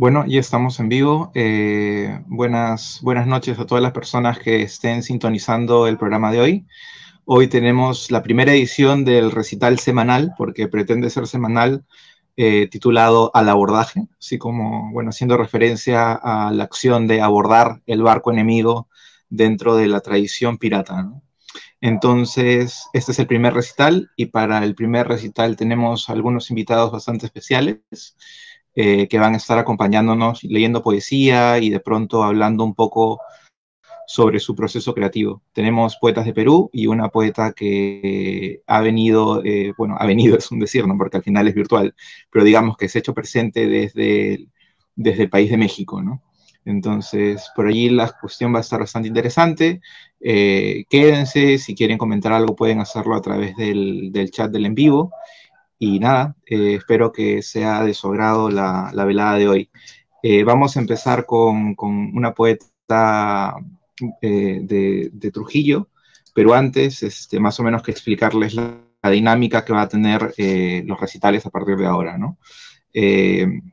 Bueno, ya estamos en vivo. Eh, buenas, buenas noches a todas las personas que estén sintonizando el programa de hoy. Hoy tenemos la primera edición del recital semanal, porque pretende ser semanal, eh, titulado Al abordaje, así como, bueno, haciendo referencia a la acción de abordar el barco enemigo dentro de la tradición pirata. Entonces, este es el primer recital y para el primer recital tenemos algunos invitados bastante especiales. Eh, que van a estar acompañándonos leyendo poesía y de pronto hablando un poco sobre su proceso creativo. Tenemos poetas de Perú y una poeta que ha venido, eh, bueno, ha venido es un decir, ¿no? porque al final es virtual, pero digamos que se ha hecho presente desde el, desde el país de México, ¿no? Entonces, por allí la cuestión va a estar bastante interesante. Eh, quédense, si quieren comentar algo pueden hacerlo a través del, del chat del en vivo. Y nada, eh, espero que sea de su la, velada de hoy. Eh, vamos a empezar con, una poeta eh, de, Trujillo, pero antes, este, más o menos que explicarles la, dinámica que va a tener los recitales a partir de ahora, ¿no?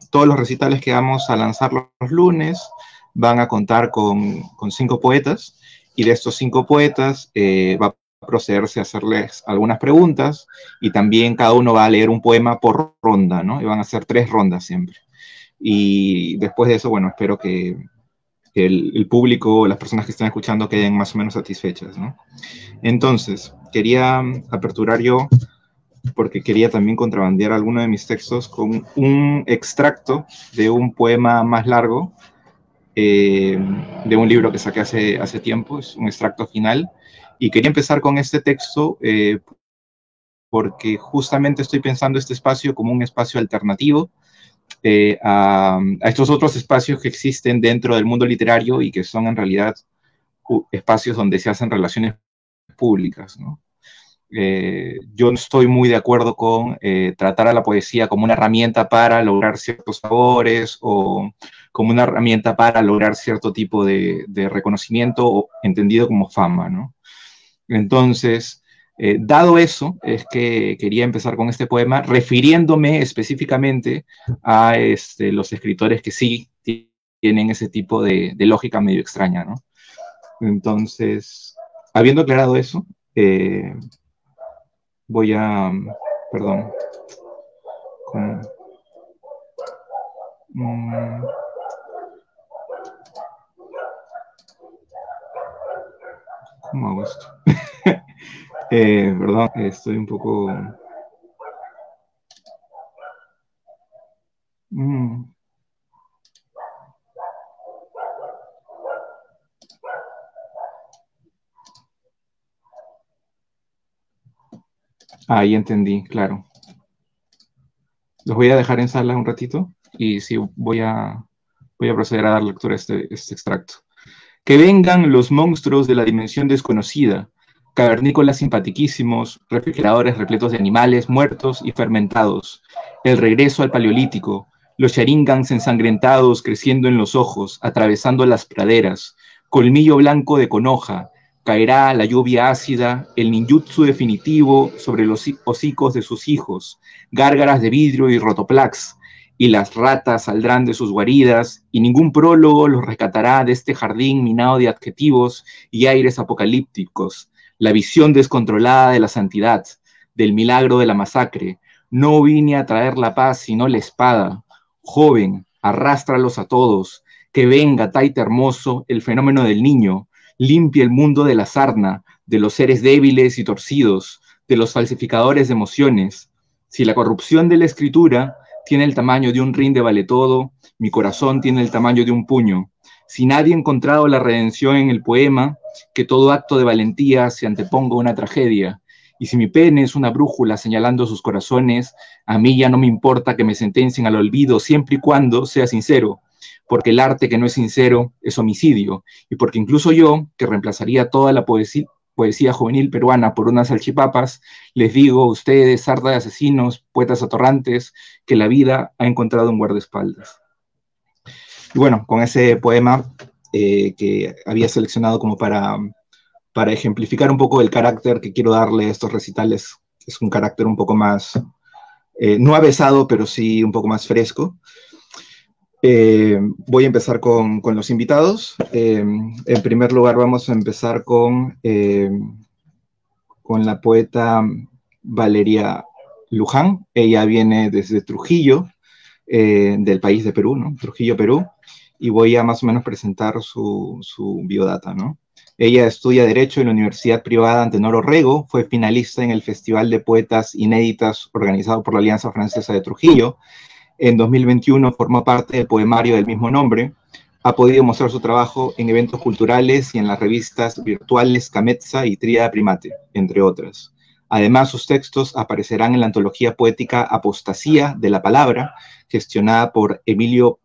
todos los recitales que vamos a lanzar los lunes van a contar con, con cinco poetas, y de estos cinco poetas va a procederse a hacerles algunas preguntas y también cada uno va a leer un poema por ronda, ¿no? Y van a ser tres rondas siempre. Y después de eso, bueno, espero que el, público, las personas que están escuchando queden más o menos satisfechas, ¿no? Entonces, quería aperturar yo, porque quería también contrabandear alguno de mis textos con un extracto de un poema más largo, eh, de un libro que saqué hace, hace tiempo, es un extracto final, y quería empezar con este texto eh, porque justamente estoy pensando este espacio como un espacio alternativo eh, a, estos otros espacios que existen dentro del mundo literario y que son en realidad espacios donde se hacen relaciones públicas. ¿no? Eh, yo no estoy muy de acuerdo con tratar a la poesía como una herramienta para lograr ciertos favores o como una herramienta para lograr cierto tipo de, de reconocimiento entendido como fama, ¿no? Entonces, eh, dado eso, es que quería empezar con este poema refiriéndome específicamente a este, los escritores que sí tienen ese tipo de, lógica medio extraña, ¿no? Entonces, habiendo aclarado eso, eh, voy a, perdón, mm, ¿Cómo hago esto? eh, perdón, estoy un poco... Mm. Ahí entendí, claro. Los voy a dejar en sala un ratito y sí, voy a, voy a proceder a dar lectura a este, este extracto. Que vengan los monstruos de la dimensión desconocida, cavernícolas simpatiquísimos, refrigeradores repletos de animales muertos y fermentados, el regreso al paleolítico, los sharingans ensangrentados creciendo en los ojos, atravesando las praderas, colmillo blanco de conoja, caerá la lluvia ácida, el ninjutsu definitivo sobre los hocicos de sus hijos, gárgaras de vidrio y rotoplax, y las ratas saldrán de sus guaridas, y ningún prólogo los rescatará de este jardín minado de adjetivos y aires apocalípticos, la visión descontrolada de la santidad, del milagro de la masacre. No vine a traer la paz, sino la espada. Joven, arrástralos a todos, que venga, taita hermoso, el fenómeno del niño, limpie el mundo de la sarna, de los seres débiles y torcidos, de los falsificadores de emociones. Si la corrupción de la escritura tiene el tamaño de un rin de vale todo, mi corazón tiene el tamaño de un puño. Si nadie ha encontrado la redención en el poema, que todo acto de valentía se anteponga a una tragedia. Y si mi pene es una brújula señalando sus corazones, a mí ya no me importa que me sentencien al olvido siempre y cuando sea sincero, porque el arte que no es sincero es homicidio, y porque incluso yo, que reemplazaría toda la poesía, poesía juvenil peruana por unas salchipapas, les digo a ustedes, sarda de asesinos, poetas atorrantes, que la vida ha encontrado un guardaespaldas. Y bueno, con ese poema eh, que había seleccionado como para, para ejemplificar un poco el carácter que quiero darle a estos recitales, es un carácter un poco más, eh, no avesado, pero sí un poco más fresco. Eh, voy a empezar con, los invitados. Eh, en primer lugar, vamos a empezar con, eh, con la poeta Valeria Luján. Ella viene desde Trujillo, del país de Perú, ¿no? Trujillo, Perú. Y voy a más o menos presentar su, su biodata, ¿no? Ella estudia Derecho en la Universidad Privada Antenor Rego, fue finalista en el Festival de Poetas Inéditas organizado por la Alianza Francesa de Trujillo. En 2021 formó parte del poemario del mismo nombre. Ha podido mostrar su trabajo en eventos culturales y en las revistas virtuales Cametza y Tríada Primate, entre otras. Además, sus textos aparecerán en la antología poética Apostasía de la Palabra, gestionada por Emilio,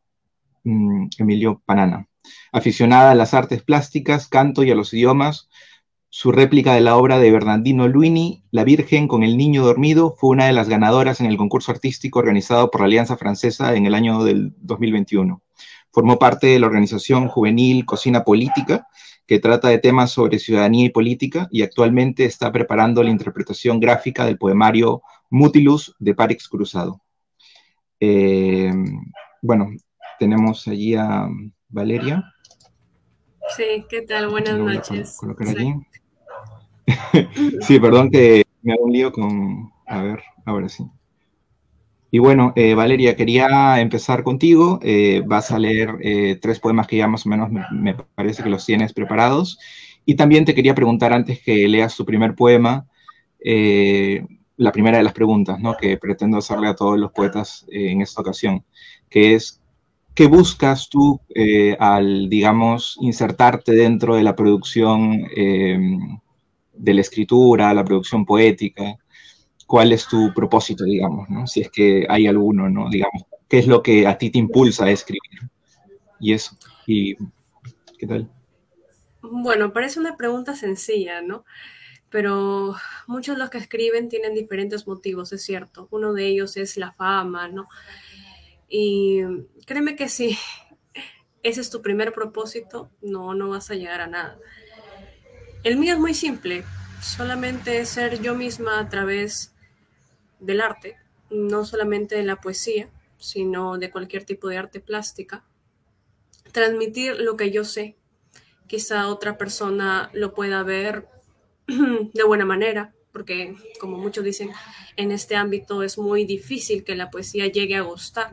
mm, Emilio Panana. Aficionada a las artes plásticas, canto y a los idiomas, su réplica de la obra de Bernardino Luini, La Virgen con el Niño Dormido, fue una de las ganadoras en el concurso artístico organizado por la Alianza Francesa en el año del 2021. Formó parte de la organización juvenil Cocina Política, que trata de temas sobre ciudadanía y política, y actualmente está preparando la interpretación gráfica del poemario Mutilus de Parix Cruzado. Eh, bueno, tenemos allí a Valeria. Sí, ¿qué tal? Buenas noches. Sí. perdón que me hago un lío con... A ver, ahora sí. Y bueno, eh, Valeria, quería empezar contigo. Eh, vas a leer eh, tres poemas que ya más o menos me, parece que los tienes preparados. Y también te quería preguntar antes que leas tu primer poema, la primera de las preguntas ¿no? que pretendo hacerle a todos los poetas en esta ocasión, que es, ¿qué buscas tú eh, al, digamos, insertarte dentro de la producción de la escritura, la producción poética? ¿Cuál es tu propósito, digamos, ¿no? si es que hay alguno, ¿no? digamos, qué es lo que a ti te impulsa a escribir? Y eso, y ¿qué tal? Bueno, parece una pregunta sencilla, ¿no? Pero muchos de los que escriben tienen diferentes motivos, es cierto. Uno de ellos es la fama, ¿no? Y créeme que si ese es tu primer propósito, no, no vas a llegar a nada. El mío es muy simple, solamente ser yo misma a través del arte, no solamente de la poesía, sino de cualquier tipo de arte plástica. Transmitir lo que yo sé. Quizá otra persona lo pueda ver de buena manera, porque como muchos dicen, en este ámbito es muy difícil que la poesía llegue a gustar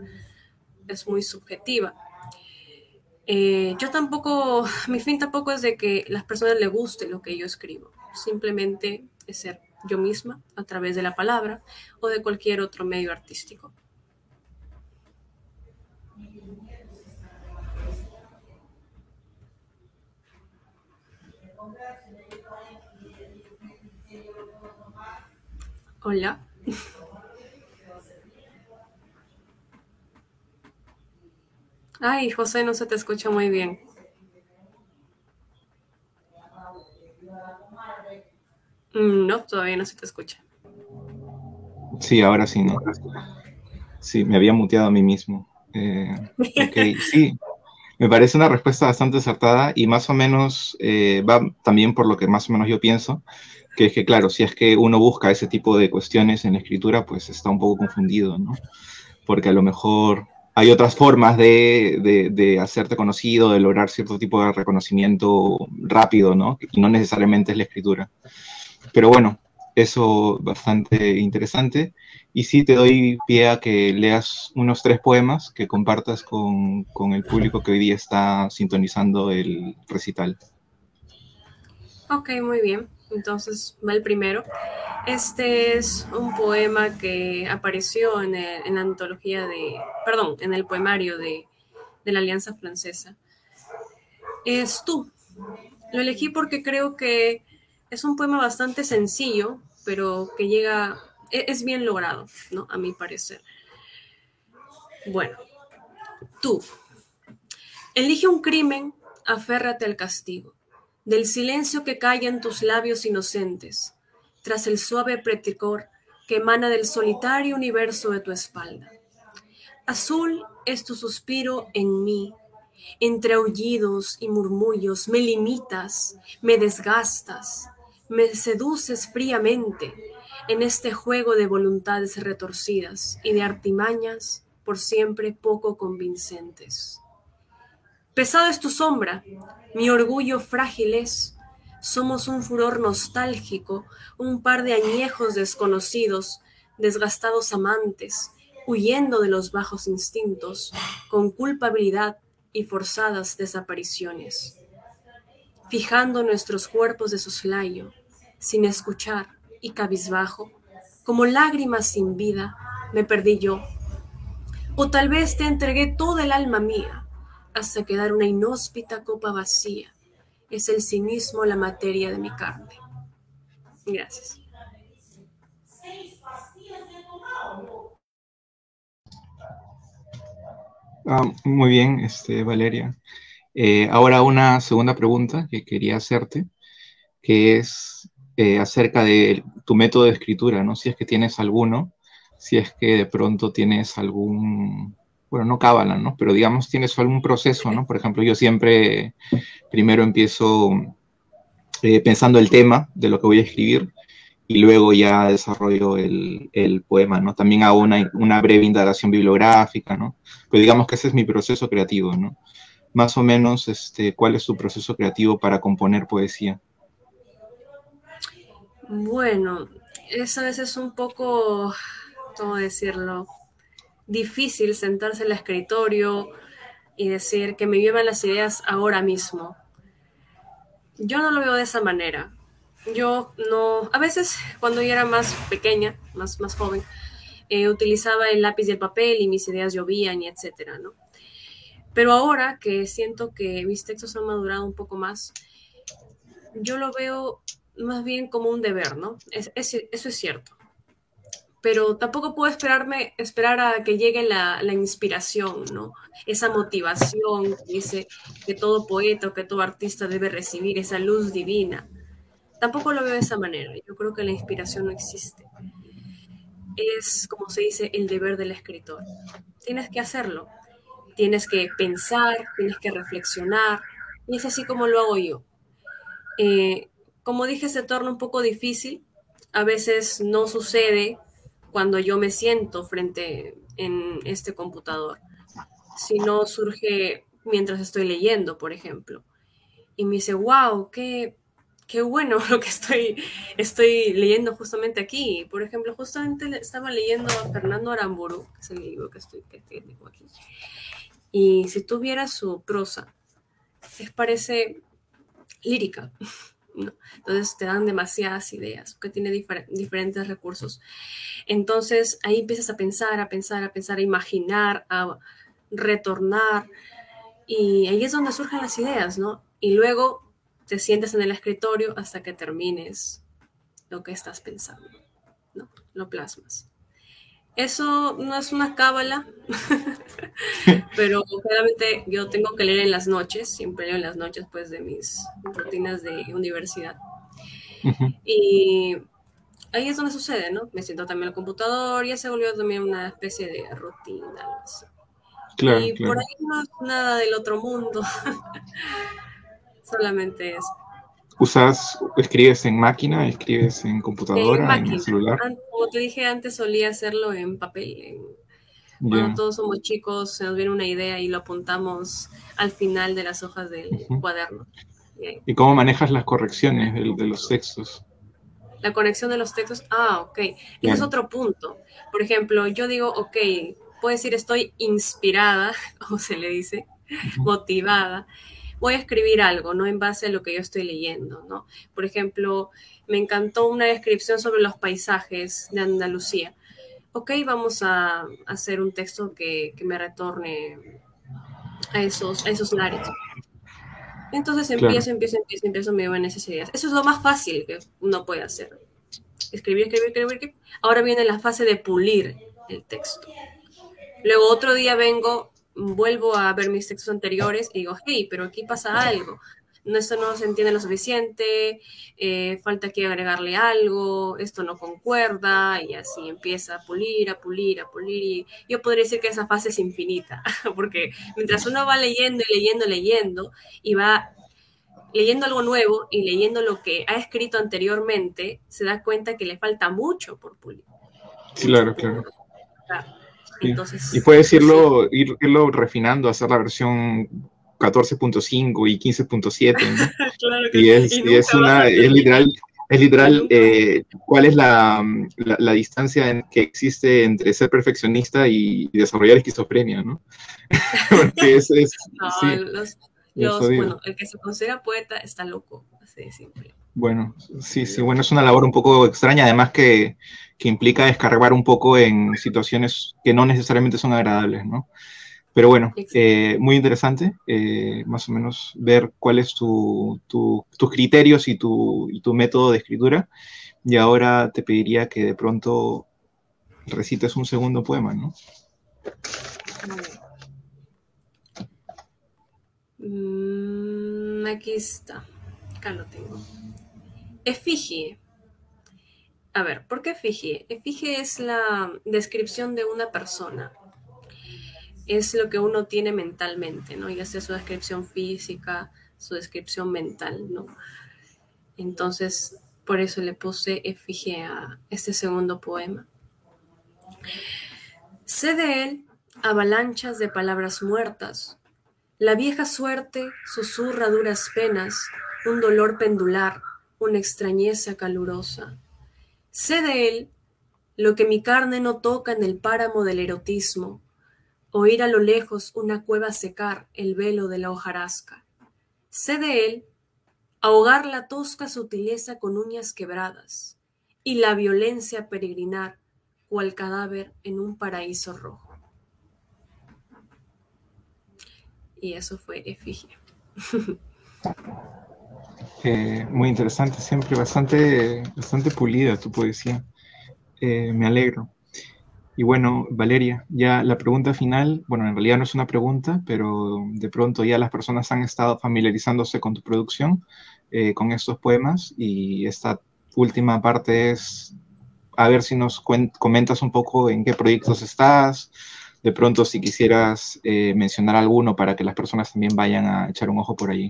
es muy subjetiva. Eh, yo tampoco, mi fin tampoco es de que las personas le guste lo que yo escribo, simplemente es ser yo misma a través de la palabra o de cualquier otro medio artístico. Hola. Ay, José, no se te escucha muy bien. Mm, no, todavía no se te escucha. Sí, ahora sí, ¿no? Sí, me había muteado a mí mismo. Eh, ok, sí, me parece una respuesta bastante acertada y más o menos eh, va también por lo que más o menos yo pienso, que es que, claro, si es que uno busca ese tipo de cuestiones en la escritura, pues está un poco confundido, ¿no? Porque a lo mejor hay otras formas de, hacerte conocido, de lograr cierto tipo de reconocimiento rápido, ¿no? Y no necesariamente es la escritura. Pero bueno, eso bastante interesante. Y sí te doy pie a que leas unos tres poemas que compartas con, con el público que hoy día está sintonizando el recital. Ok, muy bien. Entonces va el primero. Este es un poema que apareció en, la antología de, perdón, en el poemario de, de la Alianza Francesa. Es tú. Lo elegí porque creo que es un poema bastante sencillo, pero que llega, e, es bien logrado, ¿no? A mi parecer. Bueno, tú. Elige un crimen, aférrate al castigo del silencio que calla en tus labios inocentes, tras el suave preticor que emana del solitario universo de tu espalda. Azul es tu suspiro en mí, entre aullidos y murmullos me limitas, me desgastas, me seduces fríamente en este juego de voluntades retorcidas y de artimañas por siempre poco convincentes. Pesado es tu sombra, mi orgullo frágil es. Somos un furor nostálgico, un par de añejos desconocidos, desgastados amantes, huyendo de los bajos instintos, con culpabilidad y forzadas desapariciones. Fijando nuestros cuerpos de soslayo, sin escuchar y cabizbajo, como lágrimas sin vida, me perdí yo. O tal vez te entregué toda el alma mía, hasta quedar una inhóspita copa vacía. Es el cinismo la materia de mi carne. Gracias. Ah, muy bien, este, Valeria. Eh, ahora una segunda pregunta que quería hacerte, que es eh, acerca de tu método de escritura, ¿no? Si es que tienes alguno, si es que de pronto tienes algún bueno, no cábala, ¿no? Pero digamos, tienes algún proceso, ¿no? Por ejemplo, yo siempre primero empiezo eh, pensando el tema de lo que voy a escribir y luego ya desarrollo el, el poema, ¿no? También hago una, una, breve indagación bibliográfica, ¿no? Pero digamos que ese es mi proceso creativo, ¿no? Más o menos, este, ¿cuál es tu proceso creativo para componer poesía? Bueno, eso a veces es un poco, ¿cómo decirlo? Difícil sentarse en el escritorio y decir que me llevan las ideas ahora mismo. Yo no lo veo de esa manera. Yo no, a veces cuando yo era más pequeña, más, más joven, eh, utilizaba el lápiz y el papel y mis ideas llovían y etcétera, ¿no? Pero ahora que siento que mis textos han madurado un poco más, yo lo veo más bien como un deber, ¿no? eso es cierto pero tampoco puedo esperarme, esperar a que llegue la, inspiración, ¿no? Esa motivación que dice que todo poeta o que todo artista debe recibir, esa luz divina. Tampoco lo veo de esa manera. Yo creo que la inspiración no existe. Es, como se dice, el deber del escritor. Tienes que hacerlo. Tienes que pensar, tienes que reflexionar. Y es así como lo hago yo. Eh, como dije, se torna un poco difícil. A veces no sucede cuando yo me siento frente en este computador, si no surge mientras estoy leyendo, por ejemplo. Y me dice, wow, qué, qué bueno lo que estoy, estoy leyendo justamente aquí. Por ejemplo, justamente estaba leyendo a Fernando Aramburu, que es el libro que estoy que tengo aquí. Y si tuviera su prosa, les parece lírica. Entonces te dan demasiadas ideas, que tiene diferentes recursos. Entonces ahí empiezas a pensar, a pensar, a pensar, a imaginar, a retornar. Y ahí es donde surgen las ideas, ¿no? Y luego te sientes en el escritorio hasta que termines lo que estás pensando, ¿no? Lo plasmas. Eso no es una cábala, pero claramente yo tengo que leer en las noches, siempre leo en las noches pues de mis rutinas de universidad. Y ahí es donde sucede, ¿no? Me siento también al computador, ya se volvió también una especie de rutina. Claro, y por ahí no es nada del otro mundo, solamente eso. ¿Usas, escribes en máquina, escribes en computadora, en, celular? Como te dije antes, solía hacerlo en papel. Cuando todos somos chicos, se nos viene una idea y lo apuntamos al final de las hojas del cuaderno. ¿Y cómo manejas las correcciones de, los textos? La conexión de los textos, ah, ok. Ese es otro punto. Por ejemplo, yo digo, ok, puedo decir estoy inspirada, como se le dice, motivada voy a escribir algo, ¿no? En base a lo que yo estoy leyendo, ¿no? Por ejemplo, me encantó una descripción sobre los paisajes de Andalucía. Ok, vamos a hacer un texto que, me retorne a esos, a esos lares. Entonces empiezo, empiezo, empiezo, empiezo, me en esas ideas. Eso es lo más fácil que uno puede hacer. Escribir, escribir, escribir, escribir. Ahora viene la fase de pulir el texto. Luego otro día vengo vuelvo a ver mis textos anteriores y digo, hey, pero aquí pasa algo. No, esto no se entiende lo suficiente, eh, falta que agregarle algo, esto no concuerda, y así empieza a pulir, a pulir, a pulir. Y yo podría decir que esa fase es infinita, porque mientras uno va leyendo y leyendo, leyendo, y va leyendo algo nuevo y leyendo lo que ha escrito anteriormente, se da cuenta que le falta mucho por pulir. Claro, claro. Entonces, y puedes irlo, irlo refinando, hacer la versión 14.5 y 15.7. claro y es, y es, una, es literal, es literal eh, cuál es la, la, distancia que existe entre ser perfeccionista y, desarrollar esquizofrenia, ¿no? Porque es, es no, bueno, el que se considera poeta está loco, así de simple. Bueno, sí, sí, bueno, es una labor un poco extraña, además que, que implica descargar un poco en situaciones que no necesariamente son agradables, ¿no? Pero bueno, eh, muy interesante, eh, más o menos ver cuál es tu, tus criterios y tu, y tu método de escritura. Y ahora te pediría que de pronto recites un segundo poema, ¿no? Mm, aquí está, acá lo tengo. Efigie. A ver, ¿por qué efigie? Efigie es la descripción de una persona es lo que uno tiene mentalmente, ¿no? Ya sea su descripción física, su descripción mental, ¿no? Entonces, por eso le puse efigie a este segundo poema. Sé de él avalanchas de palabras muertas. La vieja suerte susurra duras penas, un dolor pendular, una extrañeza calurosa. Sé de él lo que mi carne no toca en el páramo del erotismo, Oír a lo lejos una cueva secar el velo de la hojarasca. Sé de él ahogar la tosca sutileza con uñas quebradas y la violencia peregrinar cual cadáver en un paraíso rojo. Y eso fue efigie. Eh, muy interesante, siempre bastante, bastante pulida tu poesía. Eh, me alegro. Y bueno, Valeria, ya la pregunta final, bueno, en realidad no es una pregunta, pero de pronto ya las personas han estado familiarizándose con tu producción, eh, con estos poemas, y esta última parte es a ver si nos comentas un poco en qué proyectos estás, de pronto si quisieras mencionar alguno para que las personas también vayan a echar un ojo por allí.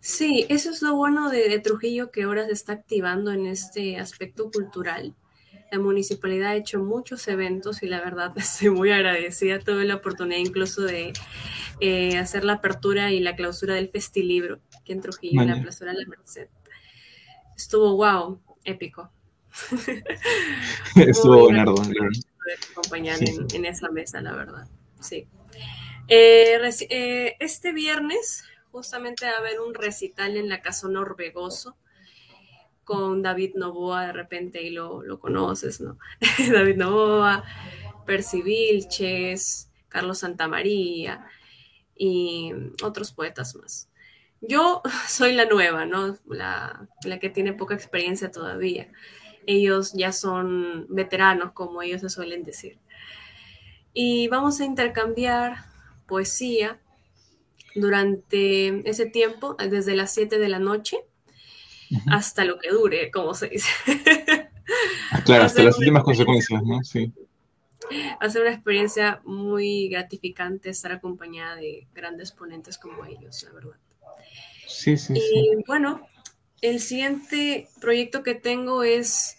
Sí, eso es lo bueno de, de Trujillo que ahora se está activando en este aspecto cultural la municipalidad ha hecho muchos eventos y la verdad estoy muy agradecida. Tuve la oportunidad incluso de eh, hacer la apertura y la clausura del Festilibro aquí en Trujillo, en la Plaza de la Merced. Estuvo wow, épico. Estuvo Bernardo, acompañar en, esa mesa, la verdad. Sí. Eh, eh, este viernes justamente a haber un recital en la Casa Norvegoso con David Novoa de repente y lo, conoces, ¿no? David Novoa, Percy Vilches, Carlos Santamaría y otros poetas más. Yo soy la nueva, ¿no? La, la, que tiene poca experiencia todavía. Ellos ya son veteranos, como ellos se suelen decir. Y vamos a intercambiar poesía durante ese tiempo, desde las 7 de la noche hasta lo que dure, como se dice. Ah, claro, hasta las últimas consecuencias, ¿no? Sí. Va a ser una experiencia muy gratificante estar acompañada de grandes ponentes como ellos, la verdad. Sí, sí. Y bueno, el siguiente proyecto que tengo es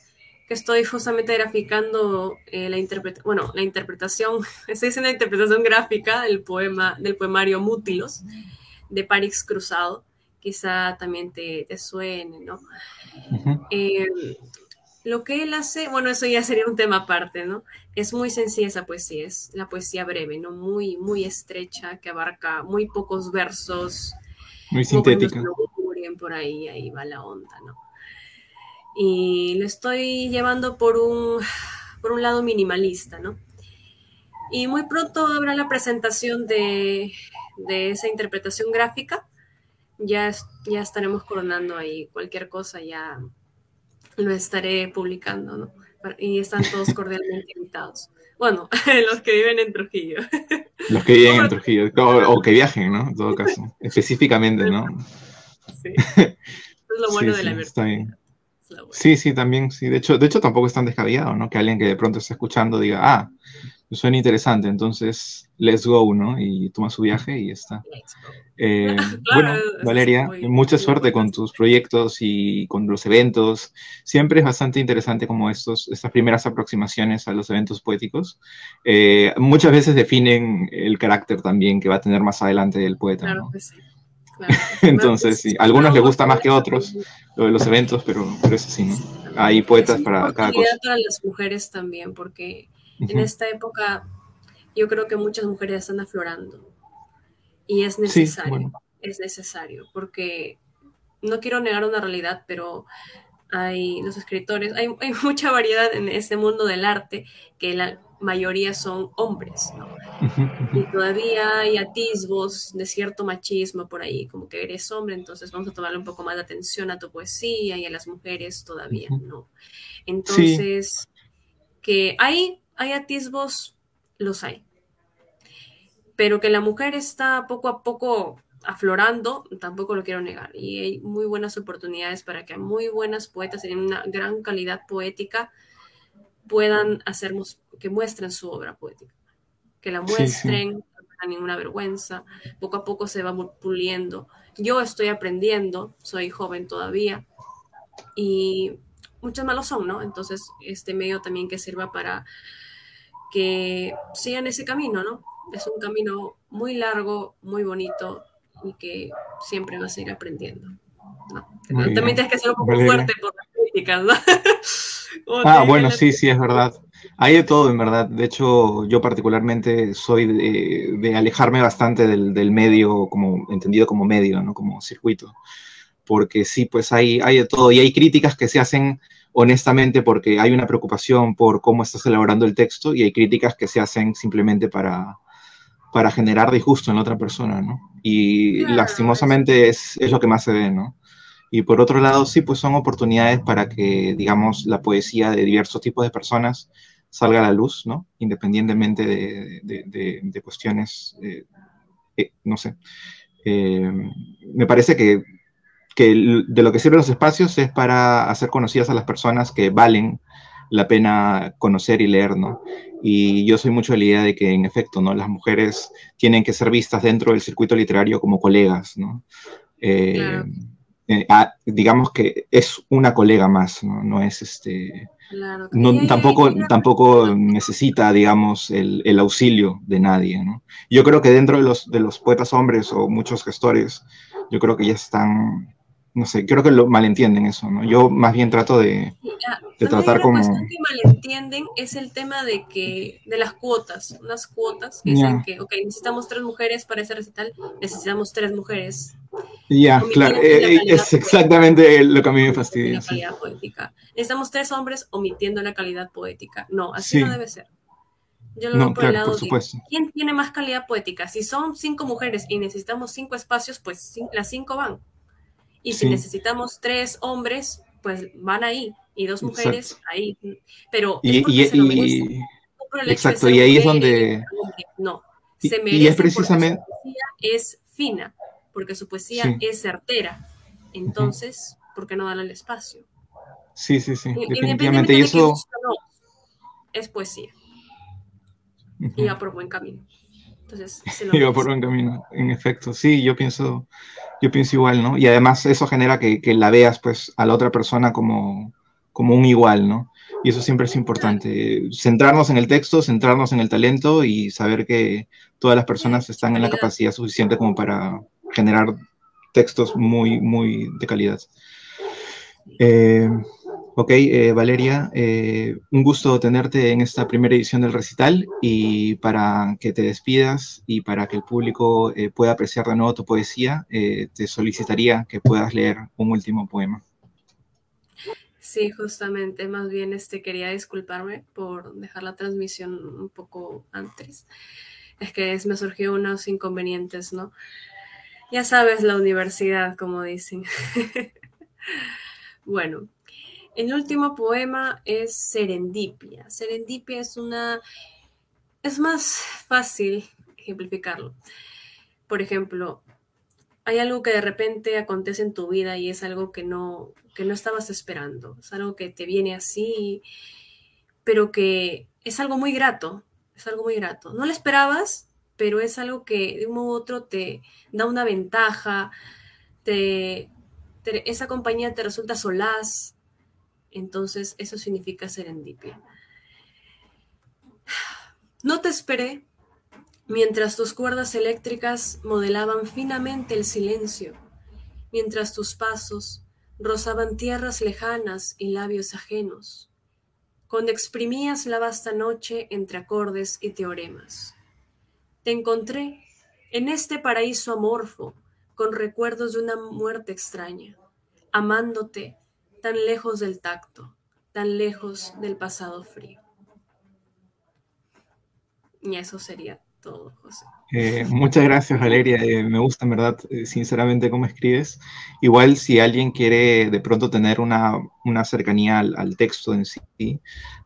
estoy justamente graficando eh, la interpretación, bueno, la interpretación, estoy haciendo la interpretación gráfica del poema, del poemario Mútilos de Parix Cruzado quizá también te, suene, ¿no? Eh, lo que él hace, bueno, eso ya sería un tema aparte, ¿no? Es muy sencilla esa poesía, es la poesía breve, ¿no? Muy, muy estrecha, que abarca muy pocos versos. Muy sintética. Por ahí, ahí va la onda, ¿no? Y lo estoy llevando por un, por un lado minimalista, ¿no? Y muy pronto habrá la presentación de, de esa interpretación gráfica ya, ya estaremos coronando ahí cualquier cosa, ya lo estaré publicando, ¿no? Y están todos cordialmente invitados. Bueno, los que viven en Trujillo. Los que viven en Trujillo, o, que viajen, ¿no? En todo caso, específicamente, ¿no? Sí. es lo bueno de la sí, está bien. Sí, sí, también, sí. De hecho, de hecho, tampoco es tan descabellado, ¿no? Que alguien que de pronto está escuchando diga, ah, suena interesante, entonces let's go, ¿no? Y toma su viaje y ya está. Eh, bueno, Valeria, mucha suerte con tus proyectos y con los eventos. Siempre es bastante interesante como estos, estas primeras aproximaciones a los eventos poéticos. Eh, muchas veces definen el carácter también que va a tener más adelante el poeta. Claro que sí. Entonces, sí, a algunos les gusta más que otros lo de los eventos, pero, pero es así, ¿no? Hay poetas para cada cosa. para las mujeres también, porque en esta época yo creo que muchas mujeres están aflorando y es necesario, es necesario, porque no quiero negar una realidad, pero hay los escritores, hay, hay, mucha variedad en este mundo del arte que la mayoría son hombres, ¿no? Y todavía hay atisbos de cierto machismo por ahí, como que eres hombre, entonces vamos a tomarle un poco más de atención a tu poesía y a las mujeres todavía, ¿no? Entonces, que hay, hay atisbos, los hay. Pero que la mujer está poco a poco aflorando, tampoco lo quiero negar. Y hay muy buenas oportunidades para que muy buenas poetas en una gran calidad poética puedan hacernos, que muestren su obra poética, que la muestren, no tengan ninguna vergüenza, poco a poco se va puliendo. Yo estoy aprendiendo, soy joven todavía y muchos malos son, ¿no? Entonces, este medio también que sirva para que sigan ese camino, ¿no? Es un camino muy largo, muy bonito y que siempre vas a ir aprendiendo. También tienes que ser un poco fuerte por críticas, ¿no? ah, bueno, sí, sí, es verdad. Hay de todo, en verdad. De hecho, yo particularmente soy de, alejarme bastante del, medio, como entendido como medio, ¿no? Como circuito. Porque sí, pues hay, hay de todo. Y hay críticas que se hacen honestamente porque hay una preocupación por cómo estás elaborando el texto y hay críticas que se hacen simplemente para, para generar disgusto en la otra persona, ¿no? Y lastimosamente es, es, lo que más se ve, ¿no? Y por otro lado, sí, pues son oportunidades para que, digamos, la poesía de diversos tipos de personas salga a la luz, ¿no? Independientemente de, de, cuestiones, eh, eh, no sé. Eh, me parece que, que de lo que sirven los espacios es para hacer conocidas a las personas que valen la pena conocer y leer, ¿no? Y yo soy mucho de la idea de que, en efecto, ¿no? Las mujeres tienen que ser vistas dentro del circuito literario como colegas, ¿no? Eh, digamos que es una colega más, no, no es este... no, tampoco, tampoco necesita, digamos, el, el, auxilio de nadie, ¿no? Yo creo que dentro de los, de los poetas hombres o muchos gestores, yo creo que ya están no sé, creo que lo malentienden eso, ¿no? Yo más bien trato de, de tratar como... La que malentienden es el tema de que, de las cuotas, unas cuotas que dicen que, ok, necesitamos tres mujeres para ese recital, necesitamos tres mujeres. Ya, claro, eh, eh, es exactamente lo que a mí me fastidia. La calidad poética. Necesitamos tres hombres omitiendo la calidad poética. No, así no debe ser. Yo lo veo por el lado de quién tiene más calidad poética. Si son cinco mujeres y necesitamos cinco espacios, pues las cinco van. Y si necesitamos tres hombres, pues van ahí, y dos mujeres ahí. Pero y, exacto, y ahí es donde... No, se merece y es precisamente... su poesía es fina, porque su poesía es certera. Entonces, ¿por qué no darle el espacio? Sí, sí, sí, definitivamente. Y eso... es poesía. Y va por buen camino. Entonces, se lo va por buen camino, en efecto. Sí, yo pienso, yo pienso igual, ¿no? Y además eso genera que, la veas pues a la otra persona como, como un igual, ¿no? Y eso siempre es importante. Centrarnos en el texto, centrarnos en el talento y saber que todas las personas están en la capacidad suficiente como para generar textos muy, muy de calidad. Eh, Ok, eh, Valeria, eh, un gusto tenerte en esta primera edición del recital y para que te despidas y para que el público eh, pueda apreciar de nuevo tu poesía, te solicitaría que puedas leer un último poema. Sí, justamente, más bien este, quería disculparme por dejar la transmisión un poco antes. Es que me surgió unos inconvenientes, ¿no? Ya sabes, la universidad, como dicen. bueno, el último poema es Serendipia. Serendipia es una... Es más fácil ejemplificarlo. Por ejemplo, hay algo que de repente acontece en tu vida y es algo que no, que no estabas esperando. Es algo que te viene así, pero que es algo muy grato. es algo muy grato. No lo esperabas, pero es algo que de un modo u otro te da una ventaja, esa compañía te resulta solaz, entonces eso significa serendipia. No te esperé mientras tus cuerdas eléctricas modelaban finamente el silencio, mientras tus pasos rozaban tierras lejanas y labios ajenos, cuando exprimías la vasta noche entre acordes y teoremas. Te encontré en este paraíso amorfo, con recuerdos de una muerte extraña, amándote tan lejos del tacto, tan lejos del pasado frío. Y eso sería todo, José. Eh, muchas gracias, Valeria. Eh, me gusta, en verdad, eh, sinceramente, cómo escribes. Igual, si alguien quiere de pronto tener una, una cercanía al, texto en sí,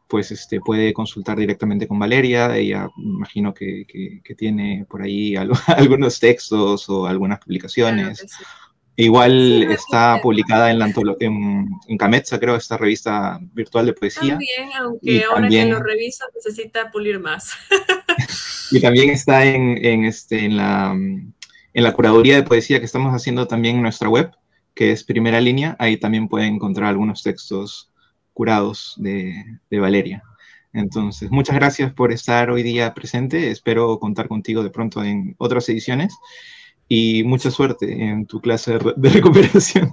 pues este, puede consultar directamente con Valeria. Ella, imagino que, que, tiene por ahí algunos textos o algunas publicaciones. Igual está publicada en, la en, en Cametza, creo, esta revista virtual de poesía. También, aunque ahora que lo revisa necesita pulir más. y también está en, en, este, en, la, en la curaduría de poesía que estamos haciendo también en nuestra web, que es Primera Línea. Ahí también pueden encontrar algunos textos curados de, de Valeria. Entonces, muchas gracias por estar hoy día presente. Espero contar contigo de pronto en otras ediciones y mucha suerte en tu clase de recuperación.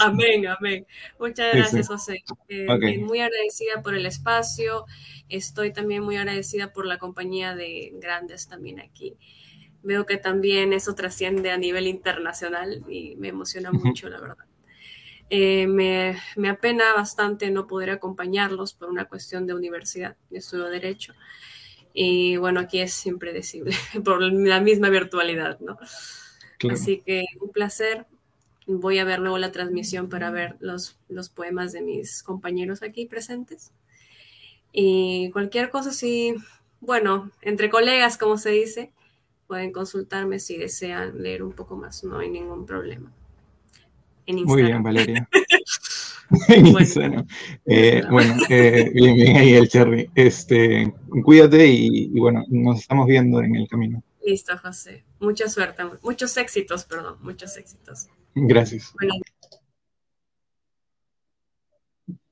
amén, amén. Muchas gracias, José. Eh, muy agradecida por el espacio. Estoy también muy agradecida por la compañía de grandes también aquí. Veo que también eso trasciende a nivel internacional y me emociona mucho, la verdad. Eh, me, me apena bastante no poder acompañarlos por una cuestión de universidad. Yo estudio Derecho. Y bueno, aquí es impredecible por la misma virtualidad, ¿no? Así que un placer. Voy a ver luego la transmisión para ver los, los poemas de mis compañeros aquí presentes. Y cualquier cosa, sí, bueno, entre colegas, como se dice, pueden consultarme si desean leer un poco más, no hay ningún problema. Muy bien, Valeria. bueno, eh, bueno eh, bien, bien ahí el Cherry. Este, cuídate y, bueno, nos estamos viendo en el camino. Listo, José. Mucha suerte, muchos éxitos, perdón, muchos éxitos. Gracias.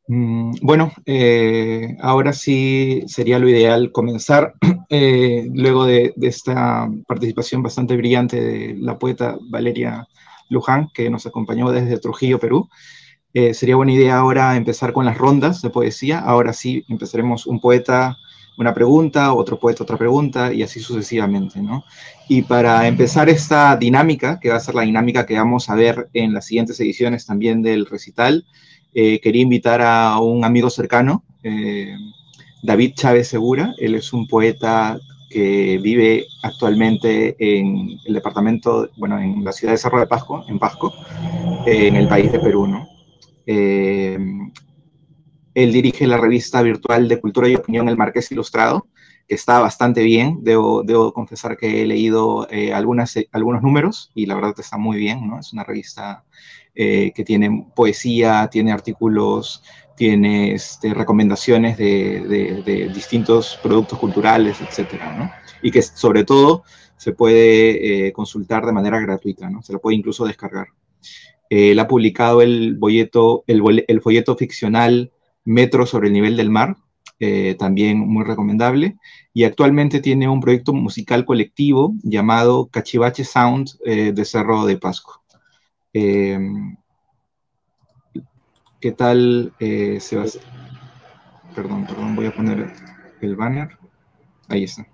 Bueno, mm, eh, ahora sí sería lo ideal comenzar, luego de, de, esta participación bastante brillante de la poeta Valeria Luján, que nos acompañó desde Trujillo, Perú. Eh, sería buena idea ahora empezar con las rondas de poesía. Ahora sí, empezaremos un poeta, una pregunta, otro poeta, otra pregunta, y así sucesivamente, ¿no? Y para empezar esta dinámica, que va a ser la dinámica que vamos a ver en las siguientes ediciones también del recital, eh, quería invitar a un amigo cercano, eh, David Chávez Segura. Él es un poeta que vive actualmente en el departamento, bueno, en la ciudad de Cerro de Pasco, en Pasco, en el país de Perú, ¿no? Eh, él dirige la revista virtual de cultura y opinión El Marqués Ilustrado, que está bastante bien. Debo, debo confesar que he leído eh, algunas, algunos números y la verdad está muy bien, ¿no? Es una revista eh, que tiene poesía, tiene artículos, tiene este, recomendaciones de, de, distintos productos culturales, etcétera, ¿no? Y que sobre todo se puede consultar de manera gratuita, ¿no? Se la puede incluso descargar. Él ha publicado el, folleto, el, folleto ficcional Metro sobre el nivel del mar, eh, también muy recomendable. Y actualmente tiene un proyecto musical colectivo llamado Cachivache Sound eh, de Cerro de Pasco. Em, ¿Qué tal, eh, Sebastián? Perdón, perdón, voy a poner el banner. Ahí está.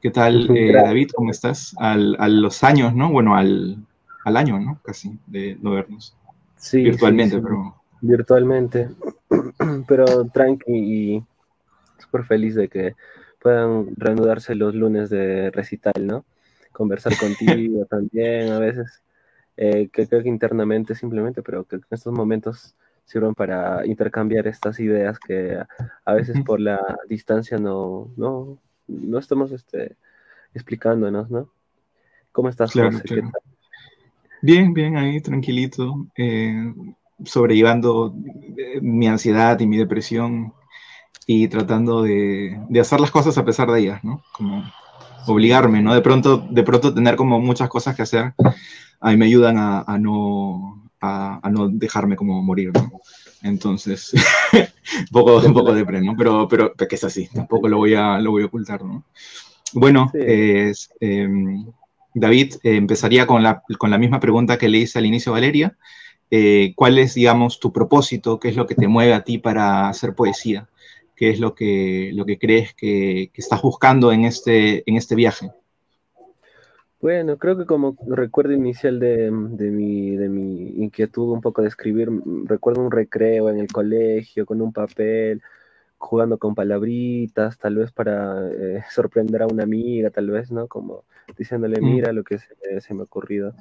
¿Qué tal, David? ¿Cómo estás? a los años, ¿no? Bueno, al, al año, ¿no? Casi, de no vernos. Sí. Virtualmente, pero. Virtualmente. pero tranqui y súper feliz de que puedan reanudarse los lunes de recital, ¿no? Conversar contigo también, a veces, eh, que creo que internamente simplemente, pero que en estos momentos sirvan para intercambiar estas ideas que a veces por la distancia no, no, no estamos este, explicándonos, ¿no? ¿Cómo estás, José? ¿Qué tal? Bien, bien, ahí tranquilito, eh, sobrellevando eh, mi ansiedad y mi depresión y tratando de, hacer las cosas a pesar de ellas, ¿no? Como obligarme, ¿no? De pronto, de pronto tener como muchas cosas que hacer, ahí me ayudan a, no, a, no dejarme como morir, ¿no? Entonces, un poco, un poco de ¿no? Pero, pero que es así, tampoco lo voy a, lo voy a ocultar, ¿no? Bueno, em, David, eh, empezaría con la, con la misma pregunta que le hice al inicio a Valeria. Eh, ¿Cuál es, digamos, tu propósito? ¿Qué es lo que te mueve a ti para hacer poesía? ¿Qué es lo que, lo que crees que, estás buscando en este, en este viaje? Bueno, creo que como recuerdo inicial de, mi, de mi inquietud un poco de escribir, recuerdo un recreo en el colegio con un papel, jugando con palabritas, tal vez para eh, sorprender a una amiga, tal vez, ¿no? Como diciéndole, mm. mira lo que se, me ha ocurrido.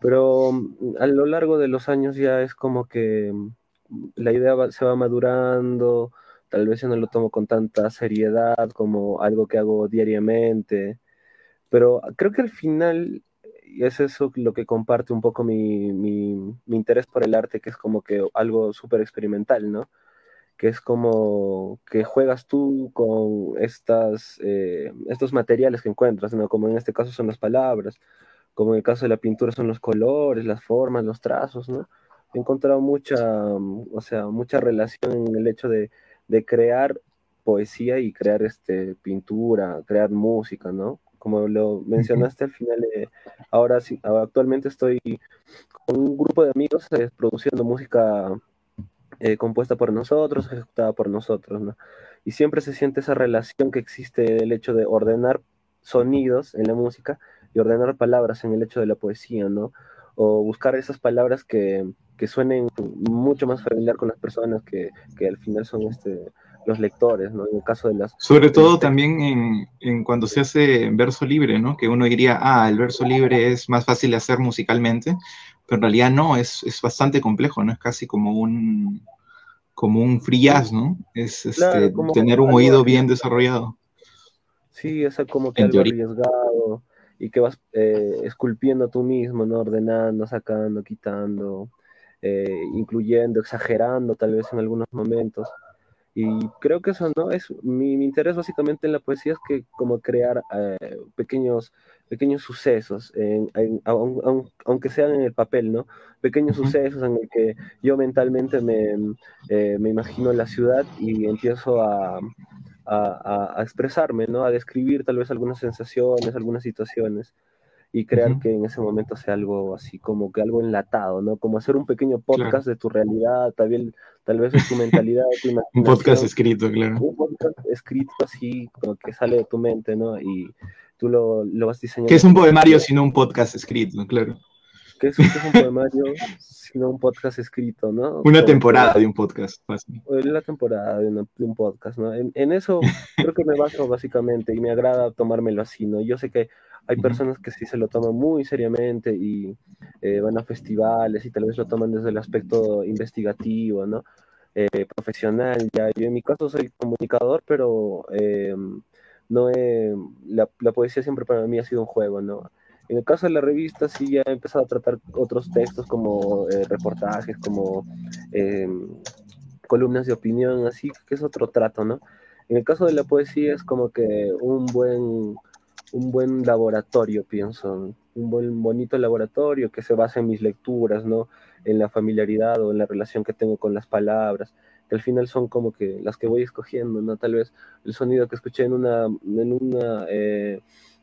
Pero mm, a lo largo de los años ya es como que mm, la idea se va madurando, tal vez yo no lo tomo con tanta seriedad como algo que hago diariamente, pero creo que al final es eso lo que comparte un poco mi, mi interés por el arte, que es como que algo súper experimental, ¿no? Que es como que juegas tú con estas, eh, estos materiales que encuentras, ¿no? como en este caso son las palabras, como en el caso de la pintura son los colores, las formas, los trazos, ¿no? He encontrado mucha, mm, o sea, mucha relación en el hecho de, de crear poesía y crear este, pintura, crear música, ¿no? Como lo mencionaste al final, eh, ahora sí, actualmente estoy con un grupo de amigos eh, produciendo música eh, compuesta por nosotros, ejecutada por nosotros, ¿no? Y siempre se siente esa relación que existe del hecho de ordenar sonidos en la música y ordenar palabras en el hecho de la poesía, ¿no? O buscar esas palabras que, que suenen mucho más familiar con las personas que, que al final son este, los lectores, ¿no? En el caso de las... Sobre todo también en, en, cuando se hace verso libre, ¿no? Que uno diría, ah, el verso libre es más fácil de hacer musicalmente, pero en realidad no, es, es bastante complejo, ¿no? Es casi como un, como un free jazz, ¿no? Es este, tener un oído bien desarrollado. Sí, es como que algo arriesgado y que vas eh, esculpiendo tú mismo, ¿no? Ordenando, sacando, quitando, eh, incluyendo, exagerando tal vez en algunos momentos. Y creo que eso, ¿no? Es mi, interés básicamente en la poesía es que como crear eh, pequeños, pequeños sucesos, aunque sean en el papel, ¿no? Pequeños sucesos en el que yo mentalmente me, eh, me imagino la ciudad y empiezo a, a, a, expresarme, ¿no? A describir tal vez algunas sensaciones, algunas situaciones y crear que en ese momento sea algo así como que algo enlatado, ¿no? Como hacer un pequeño podcast de tu realidad, tal vez, tal vez de tu mentalidad, un podcast escrito, claro. Un podcast escrito así, como que sale de tu mente, ¿no? Y tú lo, lo vas diseñando. Que es un poemario sino un podcast escrito, claro. Que es, un poemario sino un podcast escrito, ¿no? Una temporada de un podcast. La temporada de, un podcast, ¿no? En, en eso creo que me baso básicamente y me agrada tomármelo así, ¿no? Yo sé que hay personas que sí se lo toman muy seriamente y eh, van a festivales y tal vez lo toman desde el aspecto investigativo, ¿no? Eh, profesional. Ya yo en mi caso soy comunicador, pero eh, no la, poesía siempre para mí ha sido un juego, ¿no? En el caso de la revista sí ya he empezado a tratar otros textos como reportajes, como columnas de opinión, así que es otro trato, ¿no? En el caso de la poesía es como que un buen un buen laboratorio, pienso, un buen bonito laboratorio que se basa en mis lecturas, ¿no? En la familiaridad o en la relación que tengo con las palabras, que al final son como que las que voy escogiendo, ¿no? Tal vez el sonido que escuché en una, en una, eh,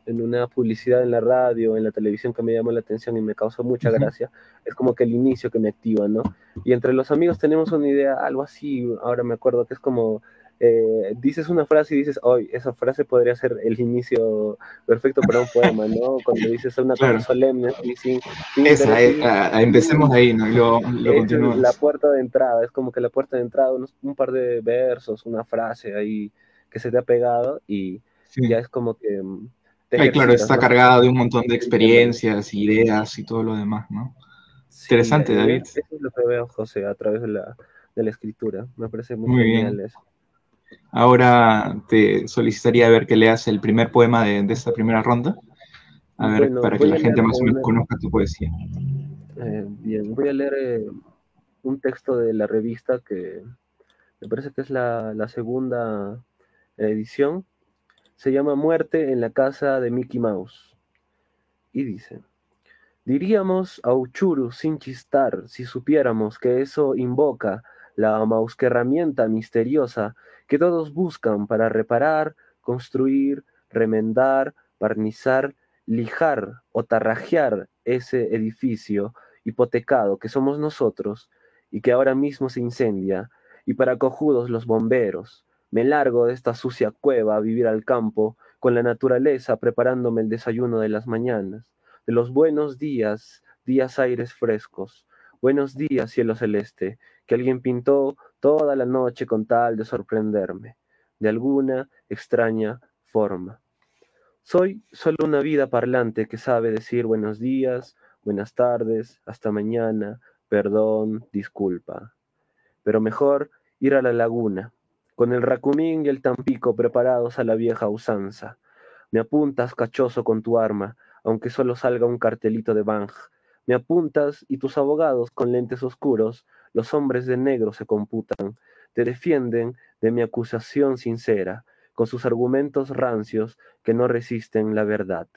en una publicidad en la radio, en la televisión que me llamó la atención y me causó mucha gracia, es como que el inicio que me activa, ¿no? Y entre los amigos tenemos una idea, algo así, ahora me acuerdo que es como eh, dices una frase y dices, hoy esa frase podría ser el inicio perfecto para un poema, ¿no? Cuando dices una cosa solemne y sin... Esa, eh, empecemos ahí, ¿no? Lo, la puerta de entrada, es como que la puerta de entrada, un par de versos, una frase ahí que se te ha pegado y ya es como que... Claro, está cargada de un montón de experiencias, ideas y todo lo demás, ¿no? Interesante, eh, David. Eso es lo que veo, José, a través de la, de la escritura. Me parece muy, genial eso. Ahora te solicitaría ver que leas el primer poema de, esta primera ronda, a ver, para que la gente más o menos conozca tu poesía. Eh, bien, voy a leer eh, un texto de la revista que me parece que es la, la segunda edición, se llama Muerte en la casa de Mickey Mouse. Y dice, diríamos a Uchuru sin chistar si supiéramos que eso invoca la herramienta misteriosa que todos buscan para reparar, construir, remendar, barnizar, lijar o tarrajear ese edificio hipotecado que somos nosotros y que ahora mismo se incendia, y para cojudos los bomberos, me largo de esta sucia cueva a vivir al campo, con la naturaleza preparándome el desayuno de las mañanas, de los buenos días, días aires frescos, buenos días cielo celeste, que alguien pintó toda la noche con tal de sorprenderme, de alguna extraña forma. Soy solo una vida parlante que sabe decir buenos días, buenas tardes, hasta mañana, perdón, disculpa. Pero mejor ir a la laguna, con el racumín y el tampico preparados a la vieja usanza. Me apuntas, cachoso, con tu arma, aunque solo salga un cartelito de Bang. Me apuntas y tus abogados con lentes oscuros, los hombres de negro se computan, te defienden de mi acusación sincera, con sus argumentos rancios que no resisten la verdad.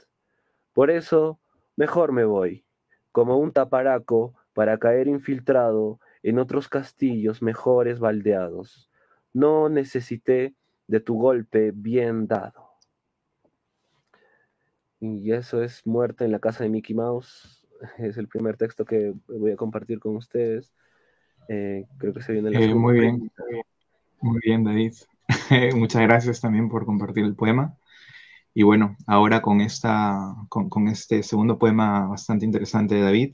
Por eso, mejor me voy, como un taparaco para caer infiltrado en otros castillos mejores baldeados no necesité de tu golpe bien dado. Y eso es Muerte en la casa de Mickey Mouse. Es el primer texto que voy a compartir con ustedes. Eh, creo que se viene la eh, Muy bien, muy bien, David. Muchas gracias también por compartir el poema. Y bueno, ahora con, esta, con, este segundo poema bastante interesante de David,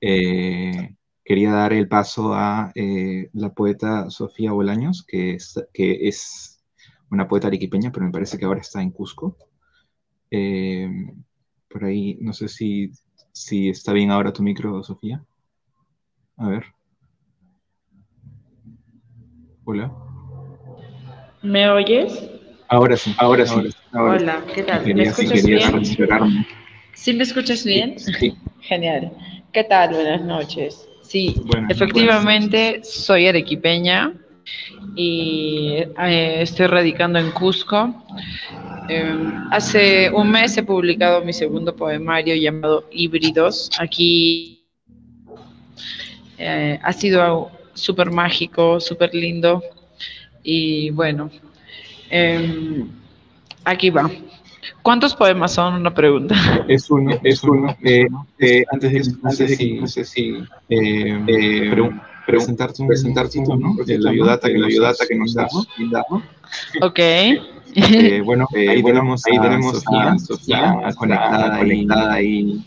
eh, quería dar el paso a eh, la poeta Sofía Bolaños, que es, que es una poeta arequipeña, pero me parece que ahora está en Cusco. Eh, por ahí, no sé si, si está bien ahora tu micro, Sofía. A ver. Hola. ¿Me oyes? Ahora sí, ahora sí. Hola, ¿qué tal? ¿Me escuchas bien? ¿Sí me escuchas bien? Sí. Genial. ¿Qué tal? Buenas noches. Sí, efectivamente soy arequipeña y eh, estoy radicando en Cusco. Em, hace un mes he publicado mi segundo poemario llamado Híbridos. Aquí eh, ha sido súper mágico, súper lindo y bueno, em, aquí va. ¿Cuántos poemas son? Una pregunta. Es uno, es uno. Eh, eh, antes de, antes de no sé si eh, eh presentarte un, presentarte un, ¿no? la ayudata, que la ayudata que nos da. Ok. Eh, bueno, ahí tenemos, ahí tenemos a Sofía, conectada, conectada ahí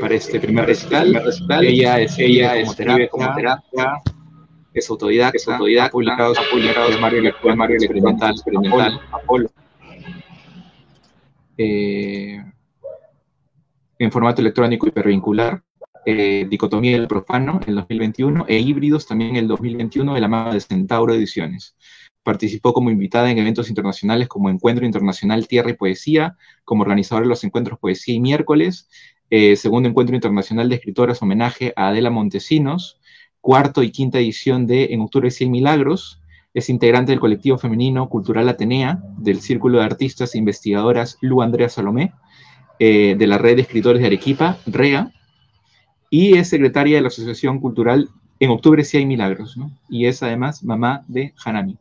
para este primer recital. Ella es, ella es como terapia, es autodidacta, es autodidacta, ha publicado, ha publicado Mario, Mario Experimental, Experimental, Apolo eh, en formato electrónico hipervincular, eh, Dicotomía del Profano en 2021 e Híbridos también en el 2021 de la mano de Centauro Ediciones. Participó como invitada en eventos internacionales como Encuentro Internacional Tierra y Poesía, como organizadora de los encuentros Poesía y Miércoles, eh, segundo Encuentro Internacional de Escritoras homenaje a Adela Montesinos, cuarto y quinta edición de En Octubre 100 Milagros, es integrante del colectivo femenino cultural Atenea, del Círculo de Artistas e Investigadoras Lu Andrea Salomé, eh, de la Red de Escritores de Arequipa, REA, y es secretaria de la Asociación Cultural En Octubre Si Hay Milagros, ¿no? Y es además mamá de Hanami.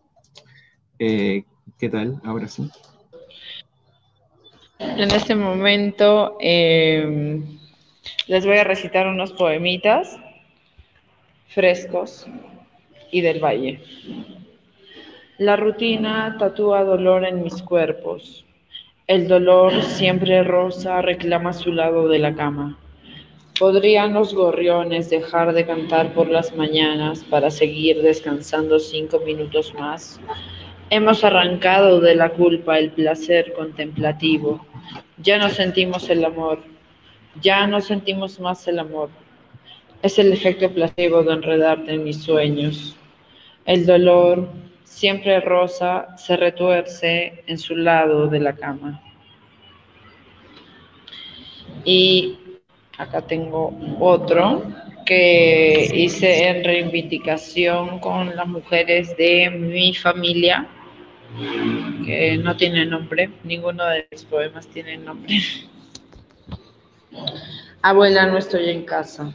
Eh, ¿Qué tal? Ahora sí. En este momento eh, les voy a recitar unos poemitas frescos y del valle. La rutina tatúa dolor en mis cuerpos. El dolor siempre rosa reclama su lado de la cama. ¿Podrían los gorriones dejar de cantar por las mañanas para seguir descansando cinco minutos más? Hemos arrancado de la culpa el placer contemplativo. Ya no sentimos el amor. Ya no sentimos más el amor. Es el efecto placebo de enredarte en mis sueños. El dolor Siempre Rosa se retuerce en su lado de la cama. Y acá tengo otro que hice en reivindicación con las mujeres de mi familia, que no tiene nombre, ninguno de los poemas tiene nombre. Abuela, no estoy en casa.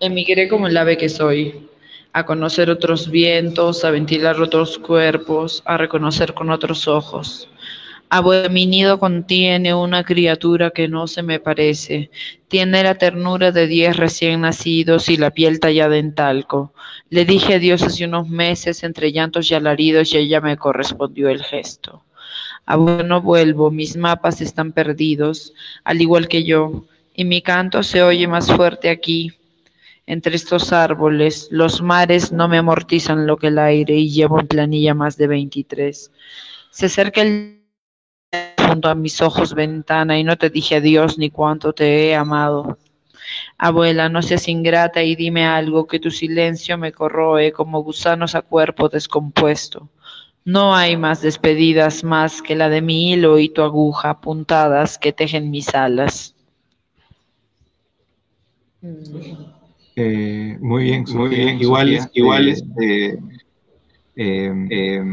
Emigré como el ave que soy, a conocer otros vientos, a ventilar otros cuerpos, a reconocer con otros ojos. Abuela, mi nido contiene una criatura que no se me parece. Tiene la ternura de diez recién nacidos y la piel tallada en talco. Le dije adiós hace unos meses entre llantos y alaridos y ella me correspondió el gesto. Abuela, no vuelvo, mis mapas están perdidos, al igual que yo, y mi canto se oye más fuerte aquí, entre estos árboles. Los mares no me amortizan lo que el aire y llevo en planilla más de 23. Se acerca el junto a mis ojos ventana y no te dije adiós ni cuánto te he amado. Abuela, no seas ingrata y dime algo que tu silencio me corroe como gusanos a cuerpo descompuesto. No hay más despedidas más que la de mi hilo y tu aguja puntadas que tejen mis alas. Eh, muy bien, muy bien. Igual, igual, este, eh, eh,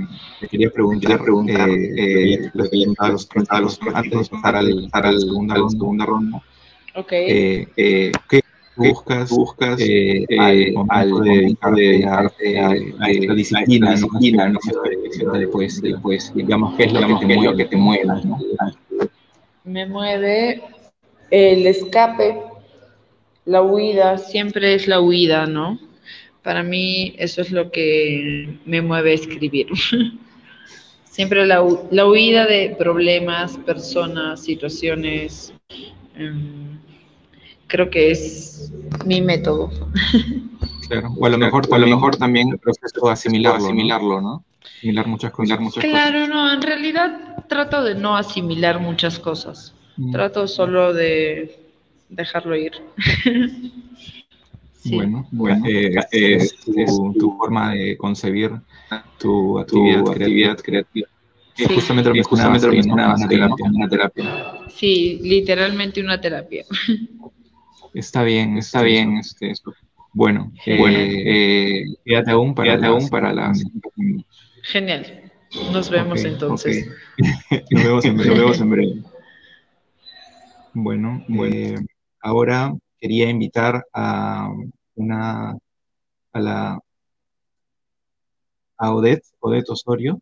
quería preguntar, preguntar eh, eh lo que le los, los antes de pasar al, a la segunda, la segunda ronda. Okay. Eh, eh, ¿Qué buscas, buscas eh, al, al de dedicarte a, a, a, esta disciplina, disciplina ¿no? de, de poesía, pues, digamos, ¿qué es lo, digamos, que, te mueve, que te mueve? ¿no? Me mueve el escape, la huida, siempre es la huida, ¿no? Para mí eso es lo que me mueve a escribir. Siempre la, la huida de problemas, personas, situaciones. Um, creo que es mi método. Claro, o a lo mejor, o a lo mejor también el proceso de asimilarlo, asimilarlo ¿no? Asimilar muchas cosas. Muchas claro, cosas. no, en realidad trato de no asimilar muchas cosas. Mm. Trato solo de dejarlo ir. Sí. Bueno, bueno eh, eh, es, tu, es tu, forma de concebir tu actividad, tu actividad creativa. Sí. Justamente lo que justamente lo una, terapia, una terapia. Sí, literalmente una terapia. Está bien, está bien. Este, bueno, eh, bueno eh, quédate aún para, quédate aún para la... Genial. Nos vemos okay, entonces. Okay. nos, vemos en breve, nos vemos en breve. Bueno, bueno. Eh, ahora quería invitar a una a la a Odette, Odette Osorio.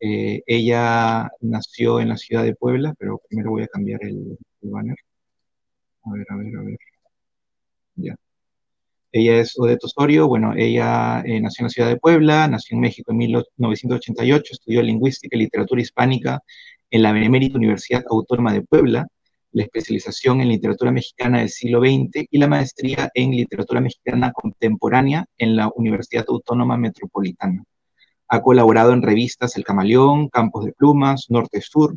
Eh, ella nació en la ciudad de Puebla, pero primero voy a cambiar el, banner. A ver, a ver, a ver. Ya. Ella es Odette Osorio, bueno, ella eh, nació en la ciudad de Puebla, nació en México en 1988, estudió lingüística y literatura hispánica en la Benemérita Universidad Autónoma de Puebla, la especialización en literatura mexicana del siglo XX y la maestría en literatura mexicana contemporánea en la Universidad Autónoma Metropolitana. Ha colaborado en revistas El Camaleón, Campos de Plumas, Norte Sur,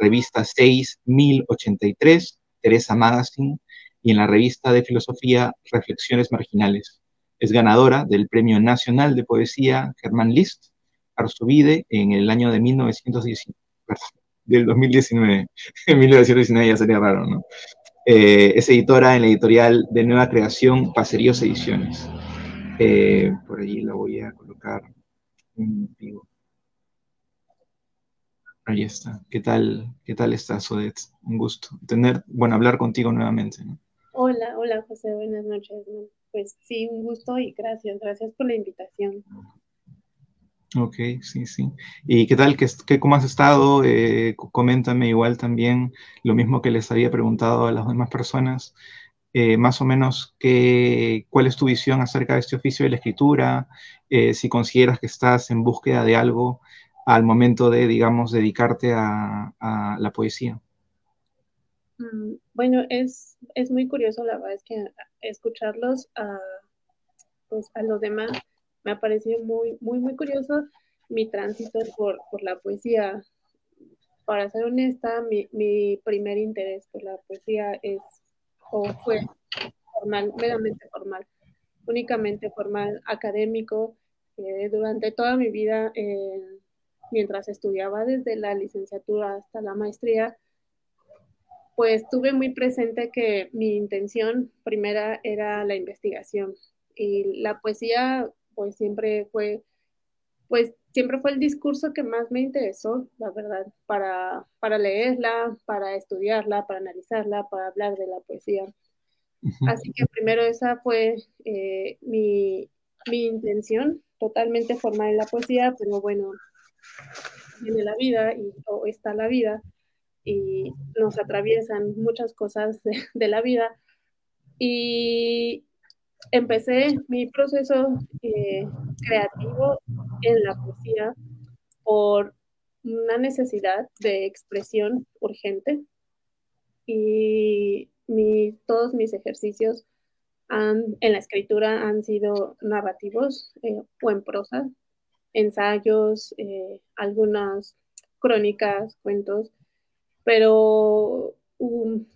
revista 6, 1083, Teresa Magazine y en la revista de filosofía Reflexiones Marginales. Es ganadora del Premio Nacional de Poesía Germán List, Arzubide, en el año de 1919 del 2019. En 1919 ya sería raro, ¿no? Eh, es editora en la editorial de Nueva Creación, Paseríos Ediciones. Eh, por allí la voy a colocar en vivo. Ahí está. ¿Qué tal, qué tal estás, Odette? Un gusto tener, bueno, hablar contigo nuevamente. Hola, hola, José, buenas noches. Pues sí, un gusto y gracias, gracias por la invitación. Ok, sí, sí. ¿Y qué tal? ¿Qué, cómo has estado? Eh, coméntame igual también lo mismo que les había preguntado a las demás personas. Eh, más o menos, qué, ¿cuál es tu visión acerca de este oficio de la escritura? Eh, si consideras que estás en búsqueda de algo al momento de, digamos, dedicarte a, a la poesía. Mm, bueno, es, es, muy curioso, la verdad es que escucharlos a, pues, a los demás me ha parecido muy, muy, muy curioso mi tránsito por, por la poesía. Para ser honesta, mi, mi, primer interés por la poesía es o fue formal, meramente formal, únicamente formal académico. Eh, durante toda mi vida, eh, mientras estudiaba desde la licenciatura hasta la maestría, pues tuve muy presente que mi intención primera era la investigación y la poesía pues siempre fue pues siempre fue el discurso que más me interesó, la verdad, para, para leerla, para estudiarla, para analizarla, para hablar de la poesía. Así que primero esa fue eh, mi, mi, intención, totalmente formar en la poesía, pero bueno, viene la vida y, o está la vida y nos atraviesan muchas cosas de, de la vida. Y empecé mi proceso eh, creativo en la poesía por una necesidad de expresión urgente y todos mis ejercicios en la escritura han sido narrativos eh, o en prosa, ensayos, eh, algunas crónicas, cuentos, pero um,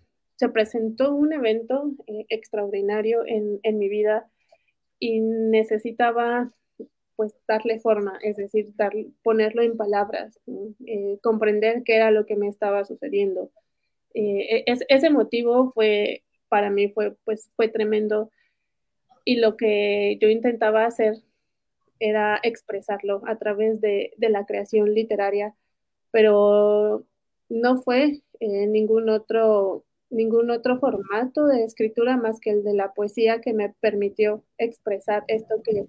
se presentó un evento eh, extraordinario en, en, mi vida y necesitaba pues darle forma, es decir, dar, ponerlo en palabras, eh, comprender qué era lo que me estaba sucediendo. Eh, es, ese motivo fue, para mí fue, pues, fue tremendo y lo que yo intentaba hacer era expresarlo a través de, de la creación literaria, pero no fue ningún otro ningún otro formato de escritura más que el de la poesía que me permitió expresar esto que,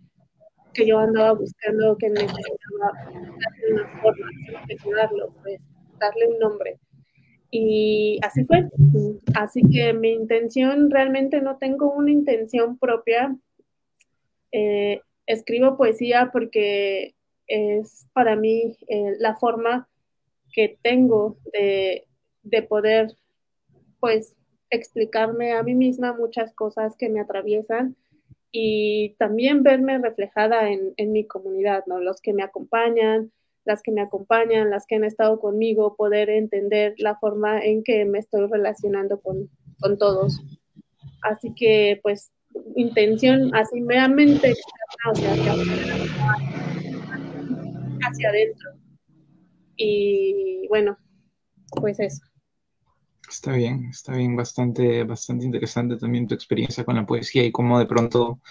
que yo andaba buscando, que necesitaba darle una forma, darlo, pues, darle un nombre. Y así fue. Así que mi intención, realmente no tengo una intención propia. Eh, escribo poesía porque es para mí eh, la forma que tengo de, de poder pues explicarme a mí misma muchas cosas que me atraviesan y también verme reflejada en, mi comunidad, ¿no? Los que me acompañan, las que me acompañan, las que han estado conmigo, poder entender la forma en que me estoy relacionando con, todos. Así que, pues, intención así meramente externa, o sea, hacia adentro. Y bueno, pues eso. Está bien, está bien, bastante, bastante interesante también tu experiencia con la poesía y cómo de pronto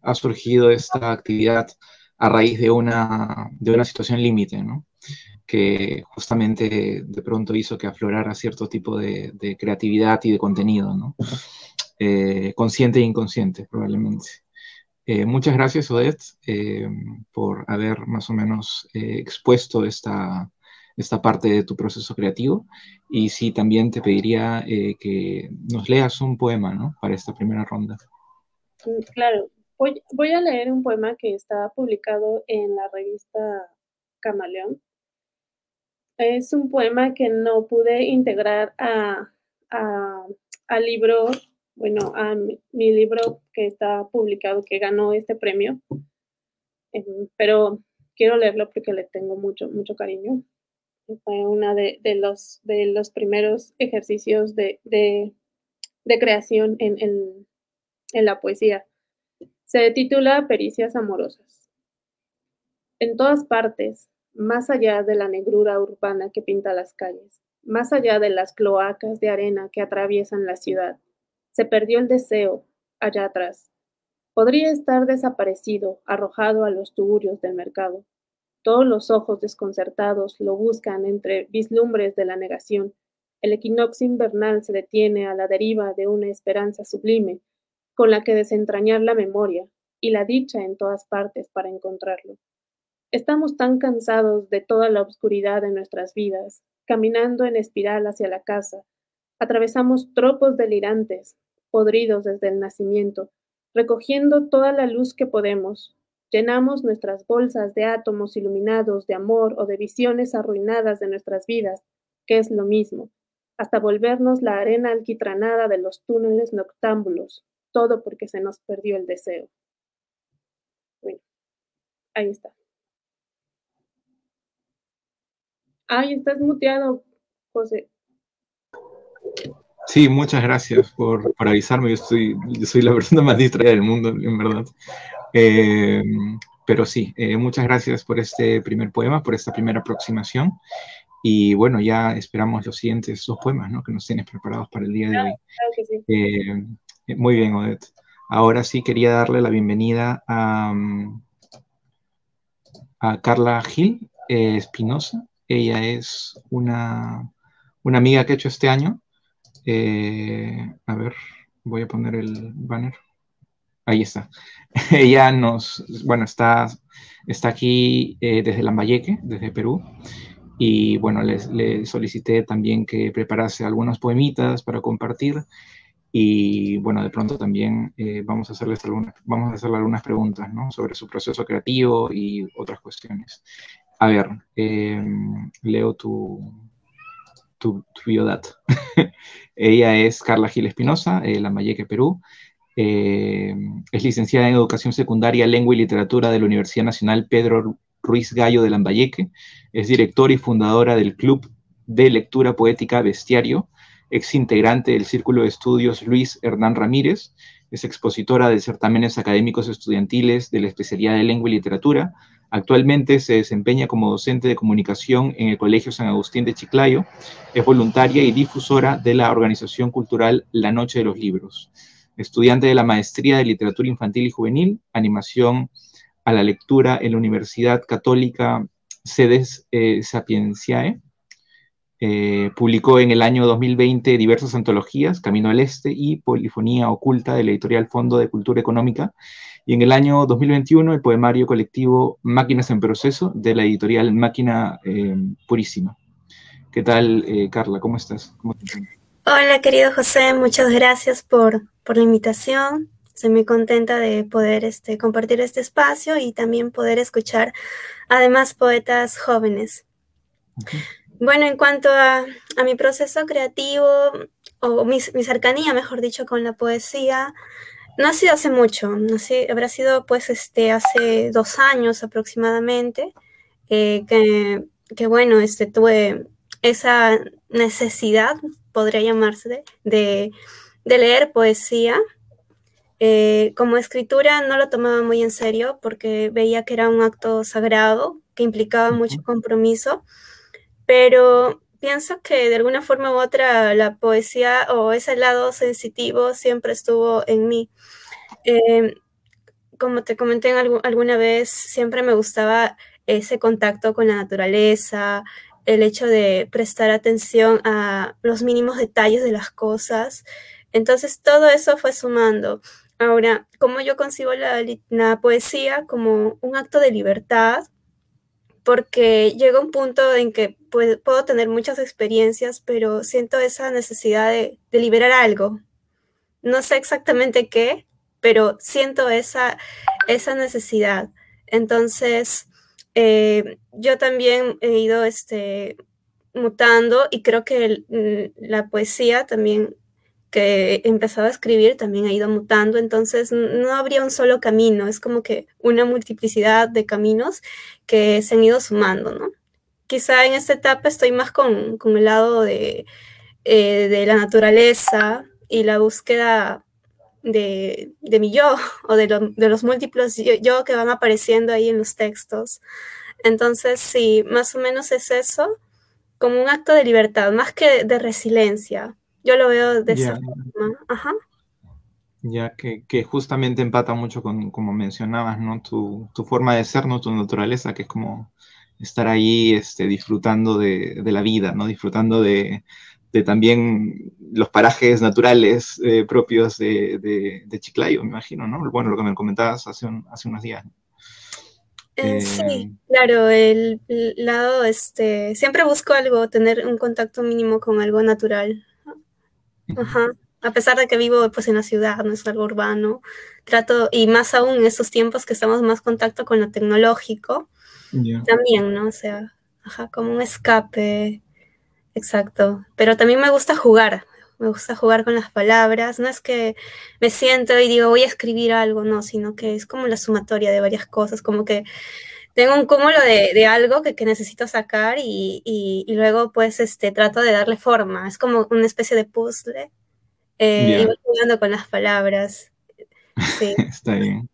ha surgido esta actividad a raíz de una, de una situación límite, ¿no? Que justamente de pronto hizo que aflorara cierto tipo de, creatividad y de contenido, ¿no? Eh, consciente e inconsciente, probablemente. Eh, muchas gracias, Odette, eh, por haber más o menos expuesto esta, esta parte de tu proceso creativo. Y sí, también te pediría eh, que nos leas un poema, ¿no? Para esta primera ronda. Mm, claro, voy, a leer un poema que está publicado en la revista Camaleón. Es un poema que no pude integrar a, al libro, bueno, a mi, libro que está publicado, que ganó este premio, em, pero quiero leerlo porque le tengo mucho, mucho cariño fue uno de, los, primeros ejercicios de, creación en, la poesía. Se titula Pericias Amorosas. En todas partes, más allá de la negrura urbana que pinta las calles, más allá de las cloacas de arena que atraviesan la ciudad, se perdió el deseo allá atrás. Podría estar desaparecido, arrojado a los tugurios del mercado, todos los ojos desconcertados lo buscan entre vislumbres de la negación. El equinoccio invernal se detiene a la deriva de una esperanza sublime, con la que desentrañar la memoria y la dicha en todas partes para encontrarlo. Estamos tan cansados de toda la oscuridad de nuestras vidas, caminando en espiral hacia la casa. Atravesamos tropos delirantes, podridos desde el nacimiento, recogiendo toda la luz que podemos, Llenamos nuestras bolsas de átomos iluminados de amor o de visiones arruinadas de nuestras vidas, que es lo mismo, hasta volvernos la arena alquitranada de los túneles noctámbulos, todo porque se nos perdió el deseo. Bueno, ahí está. Ay, estás muteado, José. Sí, muchas gracias por, avisarme. Yo, estoy, yo soy la persona más distraída del mundo, en verdad. Eh, pero sí, eh, muchas gracias por este primer poema, por esta primera aproximación. Y bueno, ya esperamos los siguientes dos poemas ¿no? que nos tienes preparados para el día de hoy. Eh, muy bien, Odette. Ahora sí quería darle la bienvenida a, a Carla Gil Espinosa. Ella es una, una, amiga que he hecho este año. Eh, a ver, voy a poner el banner. Ahí está. Ella nos, bueno, está, está aquí desde Lambayeque, desde Perú. Y bueno, le solicité también que preparase algunos poemitas para compartir. Y bueno, de pronto también eh, vamos, a hacerles algunas, vamos a hacerle algunas preguntas ¿no? sobre su proceso creativo y otras cuestiones. A ver, eh, leo tu, tu, tu biodata. Ella es Carla Gil Espinosa, eh, Lambayeque, Perú. Eh, es licenciada en Educación Secundaria, Lengua y Literatura de la Universidad Nacional Pedro Ruiz Gallo de Lambayeque, es directora y fundadora del Club de Lectura Poética Bestiario, ex integrante del Círculo de Estudios Luis Hernán Ramírez, es expositora de certámenes académicos estudiantiles de la especialidad de Lengua y Literatura. Actualmente se desempeña como docente de comunicación en el Colegio San Agustín de Chiclayo. Es voluntaria y difusora de la organización cultural La Noche de los Libros. Estudiante de la Maestría de Literatura Infantil y Juvenil, Animación a la lectura en la Universidad Católica Sedes eh, Sapientiae. Eh, publicó en el año 2020 diversas antologías, Camino al Este y Polifonía Oculta de la editorial Fondo de Cultura Económica. Y en el año 2021 el poemario colectivo Máquinas en Proceso de la editorial Máquina eh, Purísima. ¿Qué tal, Carla? ¿Cómo estás? Hola, querido José, muchas gracias por, por la invitación. Estoy muy contenta de poder este, compartir este espacio y también poder escuchar además poetas jóvenes. Bueno, en cuanto a, mi proceso creativo o mi, cercanía, mejor dicho, con la poesía, no ha sido hace mucho, no habrá sido pues este, hace dos años aproximadamente, eh, que, bueno, este, tuve esa necesidad, podría llamarse, de, de leer poesía eh, como escritura no lo tomaba muy en serio porque veía que era un acto sagrado que implicaba mucho compromiso, pero pienso que de alguna forma u otra la poesía o ese lado sensitivo siempre estuvo en mí. Em, como te comenté alguna vez, siempre me gustaba ese contacto con la naturaleza, el hecho de prestar atención a los mínimos detalles de las cosas. Entonces todo eso fue sumando. Ahora, como yo concibo la, poesía como un acto de libertad, porque llega un punto en que puedo tener muchas experiencias, pero siento esa necesidad de, liberar algo. No sé exactamente qué, pero siento esa, necesidad. Entonces, eh, yo también he ido este, mutando y creo que la poesía también que he empezado a escribir también ha ido mutando, entonces no habría un solo camino, es como que una multiplicidad de caminos que se han ido sumando, ¿no? Quizá en esta etapa estoy más con, el lado de, eh, de, la naturaleza y la búsqueda de, mi yo o de, los múltiplos yo, que van apareciendo ahí en los textos. Entonces, sí, más o menos es eso, como un acto de libertad, más que de resiliencia, yo lo veo de esa forma. Ajá. Ya que, justamente empata mucho con, como mencionabas, ¿no? Tu, forma de ser, ¿no? Tu naturaleza, que es como estar ahí este, disfrutando de, la vida, ¿no? Disfrutando de, también los parajes naturales eh, propios de, Chiclayo, me imagino, ¿no? Bueno, lo que me comentabas hace, hace unos días. Eh, sí, eh, claro, el, el, lado, este, siempre busco algo, tener un contacto mínimo con algo natural, Ajá. A pesar de que vivo pues en la ciudad, no es algo urbano, trato, y más aún en estos tiempos que estamos más en contacto con lo tecnológico, también, ¿no? O sea, ajá, como un escape, exacto. Pero también me gusta jugar, me gusta jugar con las palabras, no es que me siento y digo voy a escribir algo, no, sino que es como la sumatoria de varias cosas, como que tengo un cúmulo de, algo que, necesito sacar y, luego pues este, trato de darle forma. Es como una especie de puzzle. Eh, Y voy jugando con las palabras. Sí. Está bien.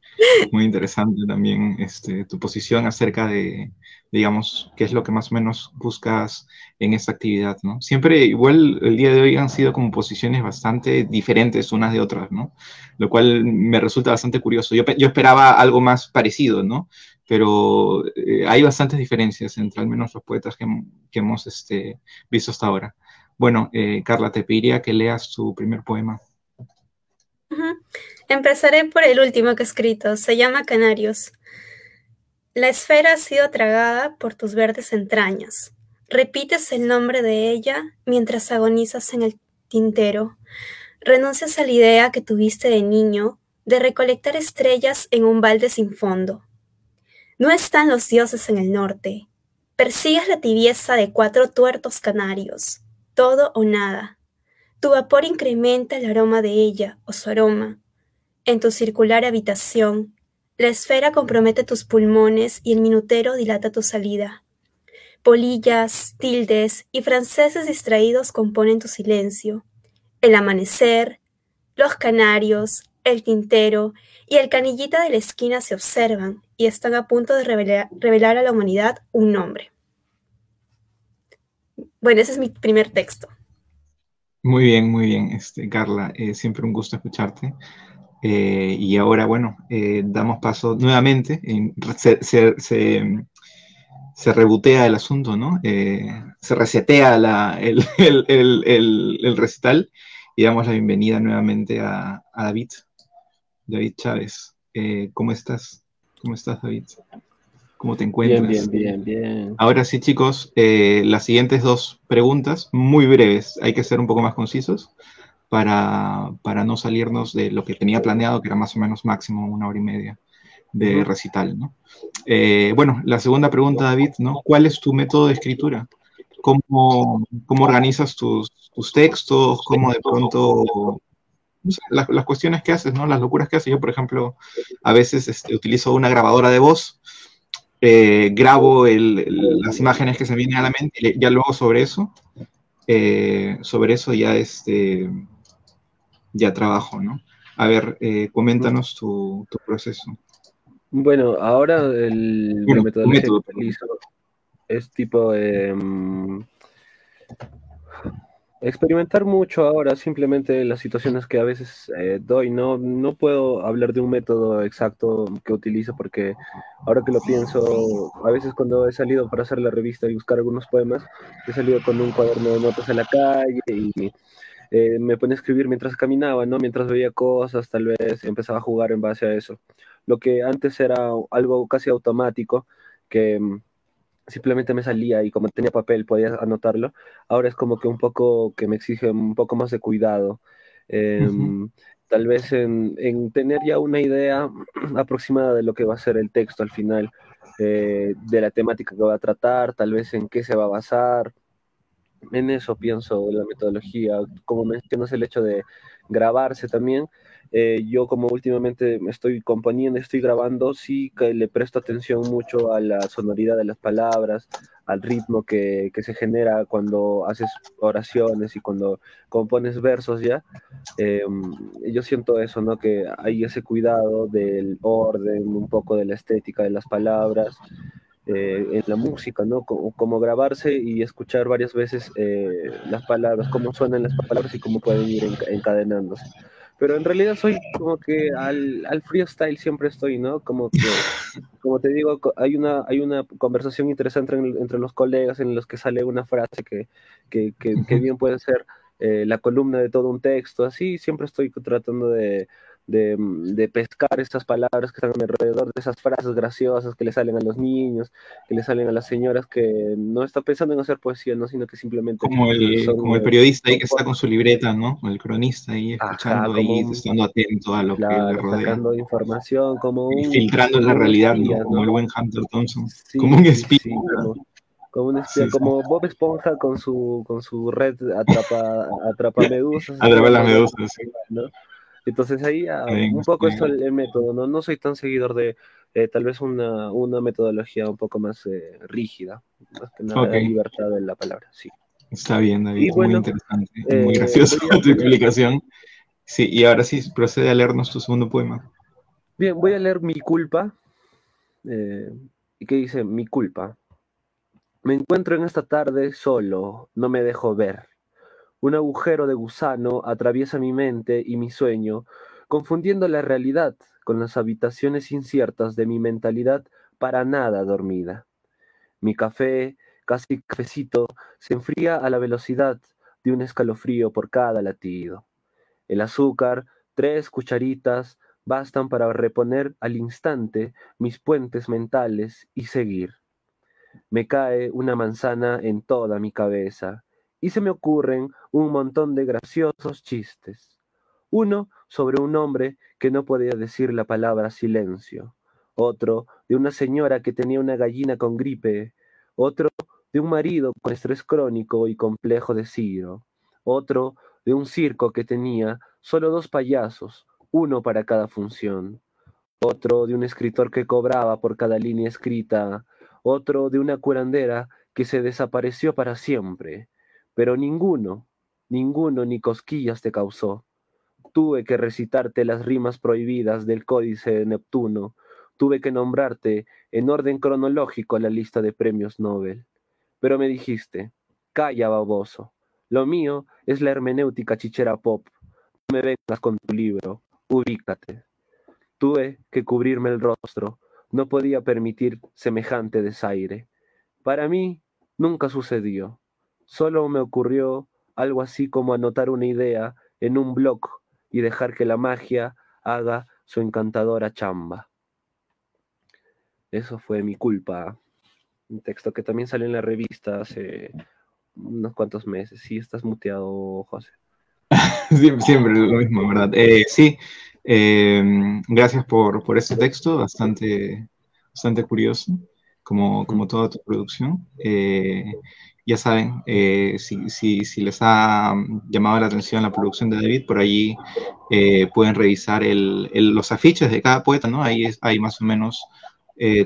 Muy interesante también este, tu posición acerca de, digamos, qué es lo que más o menos buscas en esta actividad, ¿no? Siempre, igual, el día de hoy han sido como posiciones bastante diferentes unas de otras, ¿no? Lo cual me resulta bastante curioso. Yo, yo esperaba algo más parecido, ¿no? Pero eh, hay bastantes diferencias entre al menos los poetas que, hemos este, visto hasta ahora. Bueno, eh, Carla, te pediría que leas tu primer poema. Empezaré por el último que he escrito. Se llama Canarios. La esfera ha sido tragada por tus verdes entrañas. Repites el nombre de ella mientras agonizas en el tintero. Renuncias a la idea que tuviste de niño de recolectar estrellas en un balde sin fondo. No están los dioses en el norte. Persigues la tibieza de cuatro tuertos canarios. Todo o nada. Tu vapor incrementa el aroma de ella o su aroma. En tu circular habitación, la esfera compromete tus pulmones y el minutero dilata tu salida. Polillas, tildes y franceses distraídos componen tu silencio. El amanecer, los canarios, el tintero y el canillita de la esquina se observan y están a punto de revelar, a la humanidad un nombre. Bueno, ese es mi primer texto. Muy bien, muy bien, este, Carla. Eh, siempre un gusto escucharte. Eh, y ahora, bueno, eh, damos paso nuevamente, se, se, se, rebotea el asunto, ¿no? se resetea el, el, recital y damos la bienvenida nuevamente a David, David Chávez. ¿Cómo estás? ¿Cómo estás, David? ¿Cómo te encuentras? Bien, bien, bien, bien. Ahora sí, chicos, eh, las siguientes dos preguntas, muy breves, hay que ser un poco más concisos para, para, no salirnos de lo que tenía planeado, que era más o menos máximo una hora y media de recital, ¿no? Eh, bueno, la segunda pregunta, David, ¿no? ¿Cuál es tu método de escritura? ¿Cómo, cómo organizas tus, tus, textos? ¿Cómo de pronto las, las, cuestiones que haces, ¿no? Las locuras que haces. Yo, por ejemplo, a veces este, utilizo una grabadora de voz eh, grabo las imágenes que se vienen a la mente y ya luego sobre eso, eh, sobre eso ya, este, ya trabajo, ¿no? A ver, eh, coméntanos tu, proceso. Bueno, ahora el, método que utilizo es tipo em, experimentar mucho ahora, simplemente las situaciones que a veces eh, doy. No, no puedo hablar de un método exacto que utilizo porque ahora que lo pienso, a veces cuando he salido para hacer la revista y buscar algunos poemas, he salido con un cuaderno de notas en la calle y eh, me ponía a escribir mientras caminaba, ¿no? Mientras veía cosas, tal vez empezaba a jugar en base a eso. Lo que antes era algo casi automático, que simplemente me salía y como tenía papel podía anotarlo. Ahora es como que un poco que me exige un poco más de cuidado. Em, tal vez en, tener ya una idea aproximada de lo que va a ser el texto al final, eh, de la temática que va a tratar, tal vez en qué se va a basar. En eso pienso la metodología, como mencionas el hecho de grabarse también, eh, yo como últimamente me estoy componiendo, estoy grabando, sí que le presto atención mucho a la sonoridad de las palabras, al ritmo que, que se genera cuando haces oraciones y cuando compones versos ya. Eh, yo siento eso, ¿no? Que hay ese cuidado del orden, un poco de la estética de las palabras. Eh, en la música, ¿no? Como, grabarse y escuchar varias veces las palabras, cómo suenan las palabras y cómo pueden ir encadenándose pero en realidad soy como que al, al freestyle siempre estoy, ¿no? Como que, como te digo, hay una, hay una conversación interesante entre los colegas en los que sale una frase que, que, que, bien puede ser eh, la columna de todo un texto, así siempre estoy tratando de, Mm, de, pescar estas palabras que están alrededor de esas frases graciosas que le salen a los niños, que le salen a las señoras que no están pensando en hacer poesía, ¿no? sino que simplemente... Como el, como el periodista ahí que está con su libreta, ¿no? el cronista ahí escuchando ahí, estando atento a lo que le rodea. Sacando información, como un... Filtrando la realidad, ¿no? Como el buen Hunter Thompson, como un espía. como, un espía, como Bob Esponja con su, con su red atrapa, atrapa medusas. atrapa las medusas, sí. Entonces ahí ah, un poco esto el, método, ¿no? No soy tan seguidor de eh, tal vez una, una, metodología un poco más eh, rígida, más que nada de libertad de la palabra, sí. Está bien, David, muy interesante, muy eh, gracioso tu explicación. Sí, y ahora sí, procede a leernos tu segundo poema. Bien, voy a leer mi culpa. Eh, ¿Y qué dice mi culpa? Me encuentro en esta tarde solo, no me dejo ver. Un agujero de gusano atraviesa mi mente y mi sueño, confundiendo la realidad con las habitaciones inciertas de mi mentalidad para nada dormida. Mi café, casi cafecito, se enfría a la velocidad de un escalofrío por cada latido. El azúcar, tres cucharitas, bastan para reponer al instante mis puentes mentales y seguir. Me cae una manzana en toda mi cabeza y se me ocurren un montón de graciosos chistes. Uno sobre un hombre que no podía decir la palabra silencio, otro de una señora que tenía una gallina con gripe, otro de un marido con estrés crónico y complejo de Ciro, otro de un circo que tenía solo dos payasos, uno para cada función, otro de un escritor que cobraba por cada línea escrita, otro de una curandera que se desapareció para siempre, pero ninguno, ninguno ni cosquillas te causó. Tuve que recitarte las rimas prohibidas del Códice de Neptuno, tuve que nombrarte en orden cronológico la lista de premios Nobel. Pero me dijiste, calla, baboso, lo mío es la hermenéutica chichera pop, no me vengas con tu libro, ubícate. Tuve que cubrirme el rostro, no podía permitir semejante desaire. Para mí nunca sucedió, solo me ocurrió algo así como anotar una idea en un blog y dejar que la magia haga su encantadora chamba. Eso fue mi culpa. Un texto que también salió en la revista hace unos cuantos meses. Sí, estás muteado, José. siempre, lo mismo, ¿verdad? Eh, sí, em, gracias por, por este texto, bastante, bastante curioso, como, como toda tu producción. Eh, ya saben, eh, si, si, si, les ha llamado la atención la producción de David, por allí pueden revisar el, los afiches de cada poeta, ¿no? Ahí hay más o menos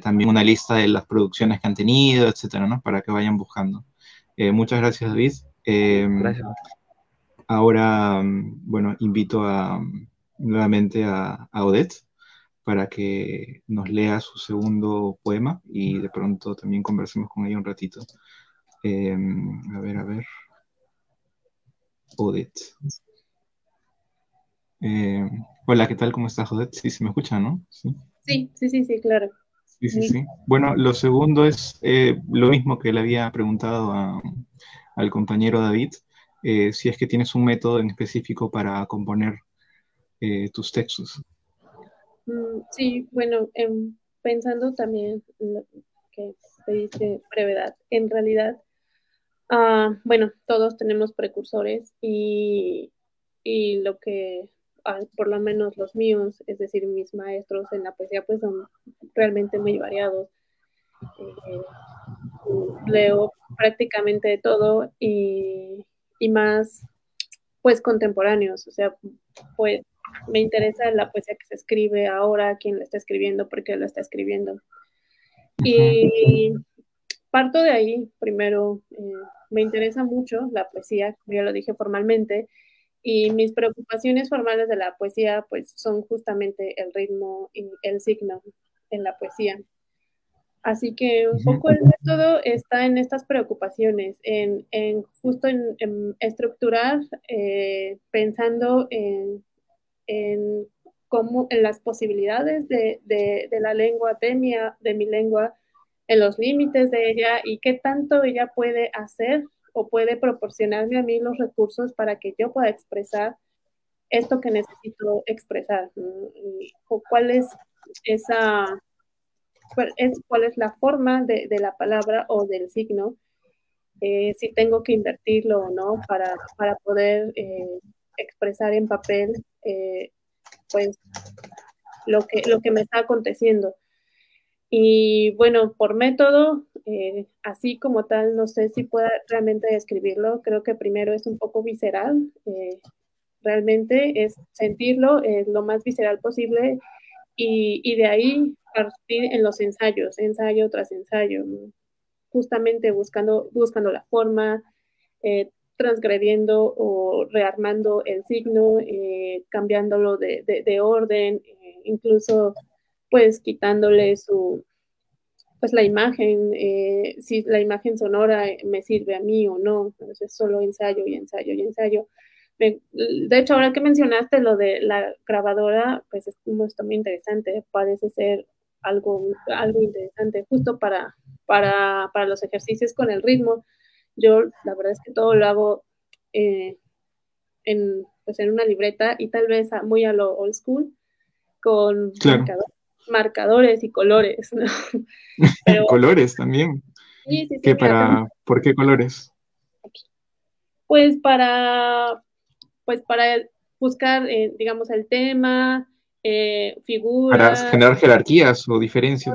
también una lista de las producciones que han tenido, etcétera, ¿no? Para que vayan buscando. muchas gracias, David. Gracias. Ahora, mm, bueno, invito a, nuevamente a, Odette para que nos lea su segundo poema y de pronto también conversemos con ella un ratito. Em, a ver, a ver. Odette. Em, hola, ¿qué tal? ¿Cómo estás, Odette? Sí, se me escucha, ¿no? Sí, sí, sí, sí, claro. Sí, sí, sí. Bueno, lo segundo es eh, lo mismo que le había preguntado al compañero David. Eh, si es que tienes un método en específico para componer eh, tus textos. Mm, sí, bueno, em, pensando también que pediste brevedad, en realidad, ah, bueno, todos tenemos precursores y, y lo que, ah, por lo menos los míos, es decir, mis maestros en la poesía, pues son realmente muy variados. Eh, leo prácticamente de todo y y más pues contemporáneos, o sea, pues me interesa la poesía que se escribe ahora, quién la está escribiendo, por qué la está escribiendo. Y parto de ahí, primero, eh, me interesa mucho la poesía, como ya lo dije formalmente, y mis preocupaciones formales de la poesía, pues son justamente el ritmo y el signo en la poesía. Así que un poco el método está en estas preocupaciones, en, justo en, estructurar, eh, pensando en, cómo, en las posibilidades de, la lengua, de mi, de mi lengua, en los límites de ella y qué tanto ella puede hacer o puede proporcionarme a mí los recursos para que yo pueda expresar esto que necesito expresar. o cuál es esa cuál es, cuál es la forma de, la palabra o del signo, eh, si tengo que invertirlo o no para, poder eh, expresar en papel eh, pues lo que, lo que me está aconteciendo. Y bueno, por método, así como tal, no sé si pueda realmente describirlo. Creo que primero es un poco visceral. realmente es sentirlo lo más visceral posible y, y, de ahí partir en los ensayos, ensayo tras ensayo, justamente buscando, buscando la forma, eh, transgrediendo o rearmando el signo, eh, cambiándolo de, de, orden, eh, incluso pues quitándole su, pues la imagen, eh, si la imagen sonora me sirve a mí o no, entonces solo ensayo y ensayo y ensayo. de hecho, ahora que mencionaste lo de la grabadora, pues es muy interesante, parece ser algo, algo interesante, justo para, para, para los ejercicios con el ritmo. Yo la verdad es que todo lo hago eh, en, pues en una libreta y tal vez muy a lo old school, con marcadores, y colores. colores también. Sí, sí, para, ¿Por qué colores? Pues para, pues para buscar, eh, digamos, el tema, eh, figuras. Para generar jerarquías o diferencias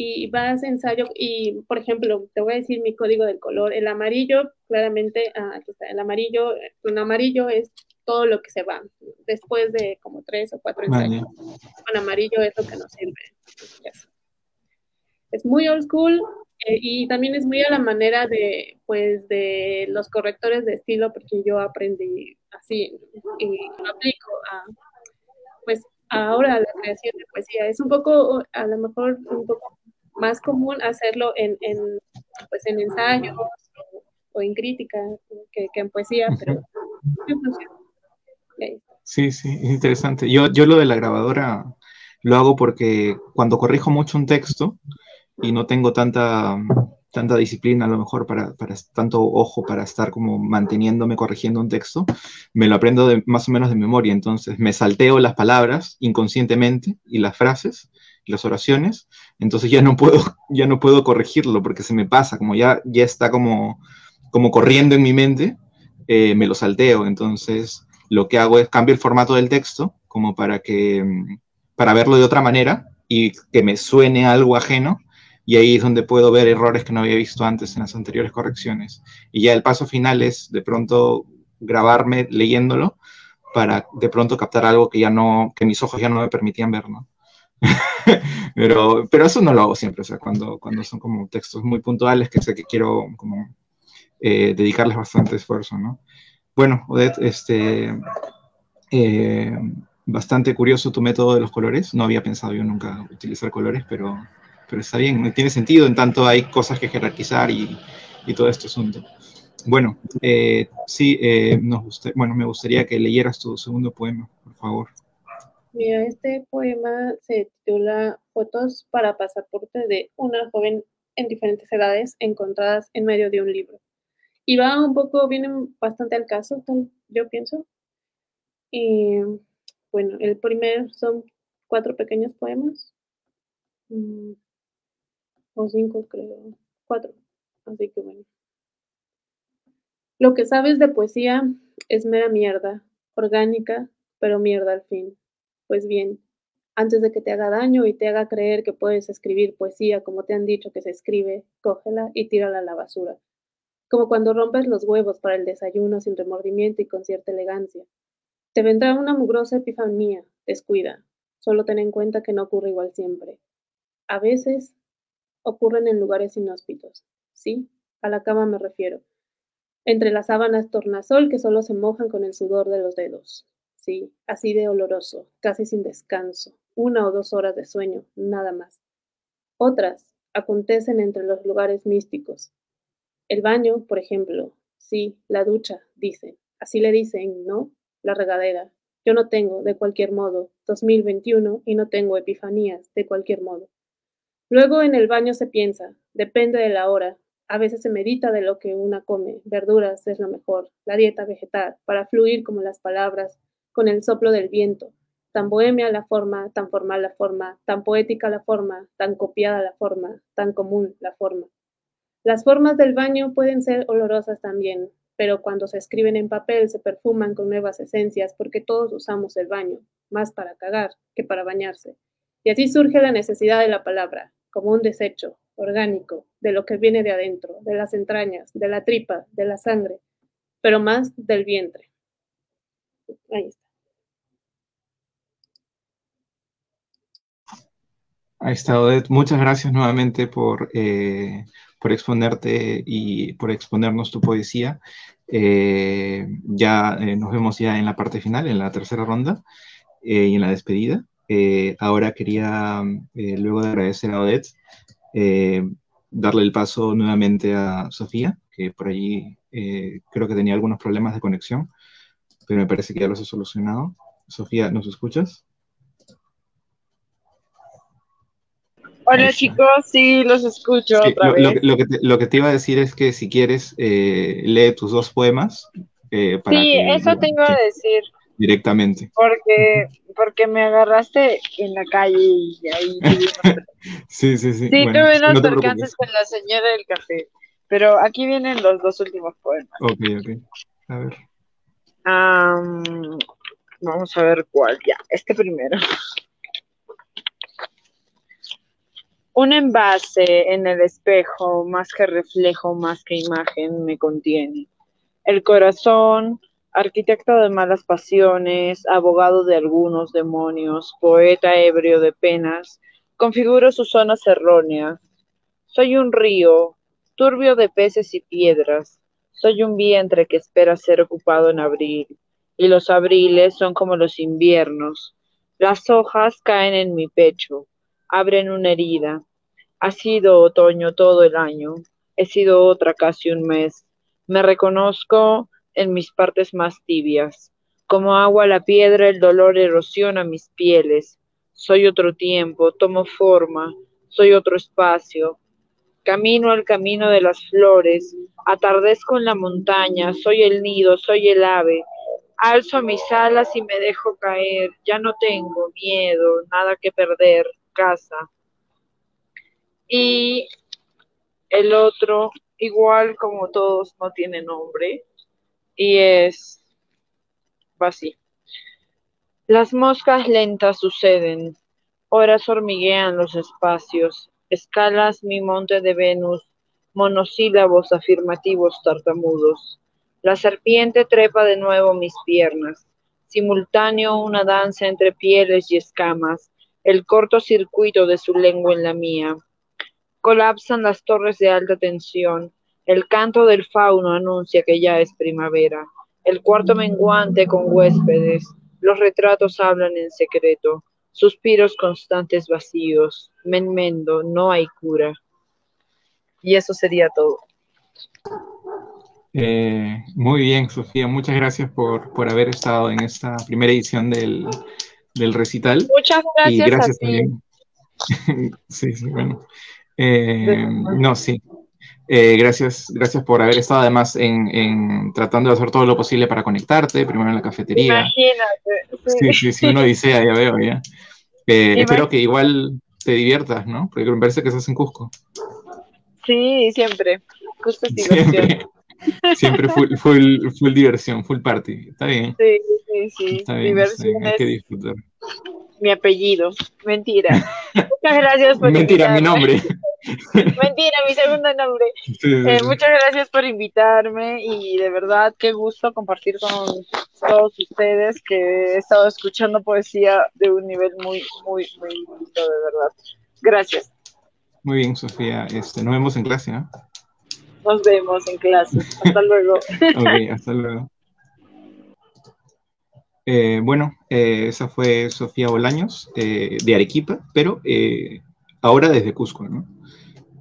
y vas ensayo y, por ejemplo, te voy a decir mi código del color. El amarillo, claramente, ah, aquí está, el amarillo, un amarillo es todo lo que se va después de como tres o cuatro ensayos. Un amarillo es lo que nos sirve. Es muy old school eh, y también es muy a la manera de, pues, de los correctores de estilo, porque yo aprendí así y lo aplico a, pues, ahora la creación de poesía. Es un poco, a lo mejor, un poco más común hacerlo en, en, pues en ensayos o, en crítica que, en poesía, pero Sí, sí, es interesante. Yo, yo lo de la grabadora lo hago porque cuando corrijo mucho un texto y no tengo tanta, tanta disciplina a lo mejor para, para tanto ojo para estar como manteniéndome corrigiendo un texto, me lo aprendo de, más o menos de memoria. Entonces me salteo las palabras inconscientemente y las frases las oraciones, entonces ya no puedo, ya no puedo corregirlo porque se me pasa, como ya, ya está como, como corriendo en mi mente, eh, me lo salteo, entonces lo que hago es cambio el formato del texto como para que, para verlo de otra manera y que me suene algo ajeno, y ahí es donde puedo ver errores que no había visto antes en las anteriores correcciones. Y ya el paso final es de pronto grabarme leyéndolo para de pronto captar algo que ya no, que mis ojos ya no me permitían ver, ¿no? pero, pero eso no lo hago siempre, o sea, cuando, cuando son como textos muy puntuales que sé que quiero como eh, dedicarles bastante esfuerzo, ¿no? Bueno, Odette, este, eh, bastante curioso tu método de los colores, no había pensado yo nunca utilizar colores, pero, pero está bien, tiene sentido, en tanto hay cosas que jerarquizar y, y todo este asunto. Bueno, eh, sí, nos bueno, me gustaría que leyeras tu segundo poema, por favor. Mira, este poema se titula Fotos para pasaporte de una joven en diferentes edades encontradas en medio de un libro. Y va un poco, viene bastante al caso, yo pienso. Y bueno, el primer son cuatro pequeños poemas. Mm, o cinco, creo. Cuatro. Así que bueno. Lo que sabes de poesía es mera mierda, orgánica, pero mierda al fin. Pues bien, antes de que te haga daño y te haga creer que puedes escribir poesía como te han dicho que se escribe, cógela y tírala a la basura. Como cuando rompes los huevos para el desayuno sin remordimiento y con cierta elegancia. Te vendrá una mugrosa epifanía, descuida. Solo ten en cuenta que no ocurre igual siempre. A veces ocurren en lugares inhóspitos. Sí, a la cama me refiero. Entre las sábanas tornasol que solo se mojan con el sudor de los dedos sí, así de oloroso, casi sin descanso, una o dos horas de sueño, nada más. Otras acontecen entre los lugares místicos. El baño, por ejemplo, sí, la ducha, dicen, así le dicen, ¿no? La regadera. Yo no tengo, de cualquier modo, 2021 y no tengo epifanías, de cualquier modo. Luego en el baño se piensa, depende de la hora, a veces se medita de lo que una come, verduras es lo mejor, la dieta vegetal, para fluir como las palabras, con el soplo del viento. Tan bohemia la forma, tan formal la forma, tan poética la forma, tan copiada la forma, tan común la forma. Las formas del baño pueden ser olorosas también, pero cuando se escriben en papel se perfuman con nuevas esencias porque todos usamos el baño, más para cagar que para bañarse. Y así surge la necesidad de la palabra, como un desecho orgánico, de lo que viene de adentro, de las entrañas, de la tripa, de la sangre, pero más del vientre. Ahí está. Ahí está, Odette. Muchas gracias nuevamente por, eh, por exponerte y por exponernos tu poesía. Eh, ya eh, nos vemos ya en la parte final, en la tercera ronda. y en la despedida. ahora quería, luego de agradecer a Odette, darle el paso nuevamente a Sofía, que por allí creo que tenía algunos problemas de conexión, pero me parece que ya los he solucionado. Sofía, ¿nos escuchas? Hola chicos, sí, los escucho otra lo, vez. Lo, que te, lo, que te, iba a decir es que si quieres, eh, lee tus dos poemas. Eh, sí, eso te iba a decir. Directamente. Porque, porque me agarraste en la calle y ahí. sí, sí, sí. Sí, tuve unos percances con la señora del café. Pero aquí vienen los dos últimos poemas. Ok, ok. A ver. vamos a ver cuál. Ya, este primero. Un envase en el espejo, más que reflejo, más que imagen, me contiene. El corazón, arquitecto de malas pasiones, abogado de algunos demonios, poeta ebrio de penas, configuro sus zonas erróneas. Soy un río, turbio de peces y piedras. Soy un vientre que espera ser ocupado en abril, y los abriles son como los inviernos. Las hojas caen en mi pecho, abren una herida, ha sido otoño todo el año, he sido otra casi un mes. Me reconozco en mis partes más tibias. Como agua la piedra, el dolor erosiona mis pieles. Soy otro tiempo, tomo forma, soy otro espacio. Camino al camino de las flores, atardezco en la montaña, soy el nido, soy el ave. Alzo mis alas y me dejo caer, ya no tengo miedo, nada que perder, casa y el otro, igual como todos, no tiene nombre y es así. Las moscas lentas suceden, horas hormiguean los espacios, escalas mi monte de Venus, monosílabos afirmativos tartamudos. La serpiente trepa de nuevo mis piernas, simultáneo una danza entre pieles y escamas, el corto circuito de su lengua en la mía. Colapsan las torres de alta tensión. El canto del fauno anuncia que ya es primavera. El cuarto menguante con huéspedes. Los retratos hablan en secreto. Suspiros constantes vacíos. Menmendo, no hay cura. Y eso sería todo. Eh, muy bien, Sofía. Muchas gracias por, haber estado en esta primera edición del, recital. Muchas gracias. Y gracias también. sí, sí, bueno. Eh, no, sí. Eh, gracias, gracias por haber estado además en, tratando de hacer todo lo posible para conectarte, primero en la cafetería. Imagínate. Sí, sí, sí, uno dice, ya veo, ya. Eh, espero que igual te diviertas, ¿no? Porque me parece que estás en Cusco. Sí, siempre. Cusco es diversión. Siempre, full, full, full, diversión, full party. Está bien. Sí, sí, sí. Está bien, diversión hay que disfrutar mi apellido. Mentira. Muchas gracias por Mentira, mi nombre. Mentira, mi segundo nombre. Eh, muchas gracias por invitarme y de verdad qué gusto compartir con todos ustedes que he estado escuchando poesía de un nivel muy, muy, muy lindo, de verdad. Gracias. Muy bien, Sofía. Este, nos vemos en clase, ¿no? Nos vemos en clase. Hasta luego. ok, hasta luego. Eh, bueno, eh, esa fue Sofía Bolaños eh, de Arequipa, pero ahora desde Cusco, ¿no?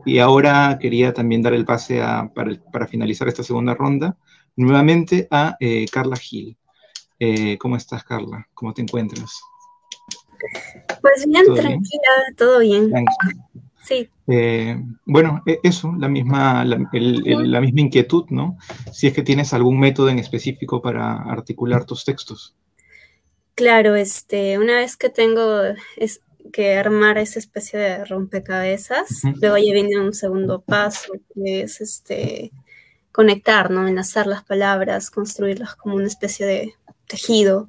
Y ahora quería también dar el pase para, finalizar esta segunda ronda, nuevamente a Carla Gil. ¿Cómo estás, Carla? ¿Cómo te encuentras? Pues bien, tranquila, todo bien. Sí. bueno, e, eso, la misma, la, la misma inquietud, ¿no? Si es que tienes algún método en específico para articular tus textos. Claro, este, una vez que tengo es, que armar esa especie de rompecabezas, luego ya viene un segundo paso, que es este conectar, ¿no? Enlazar las palabras, construirlas como una especie de tejido.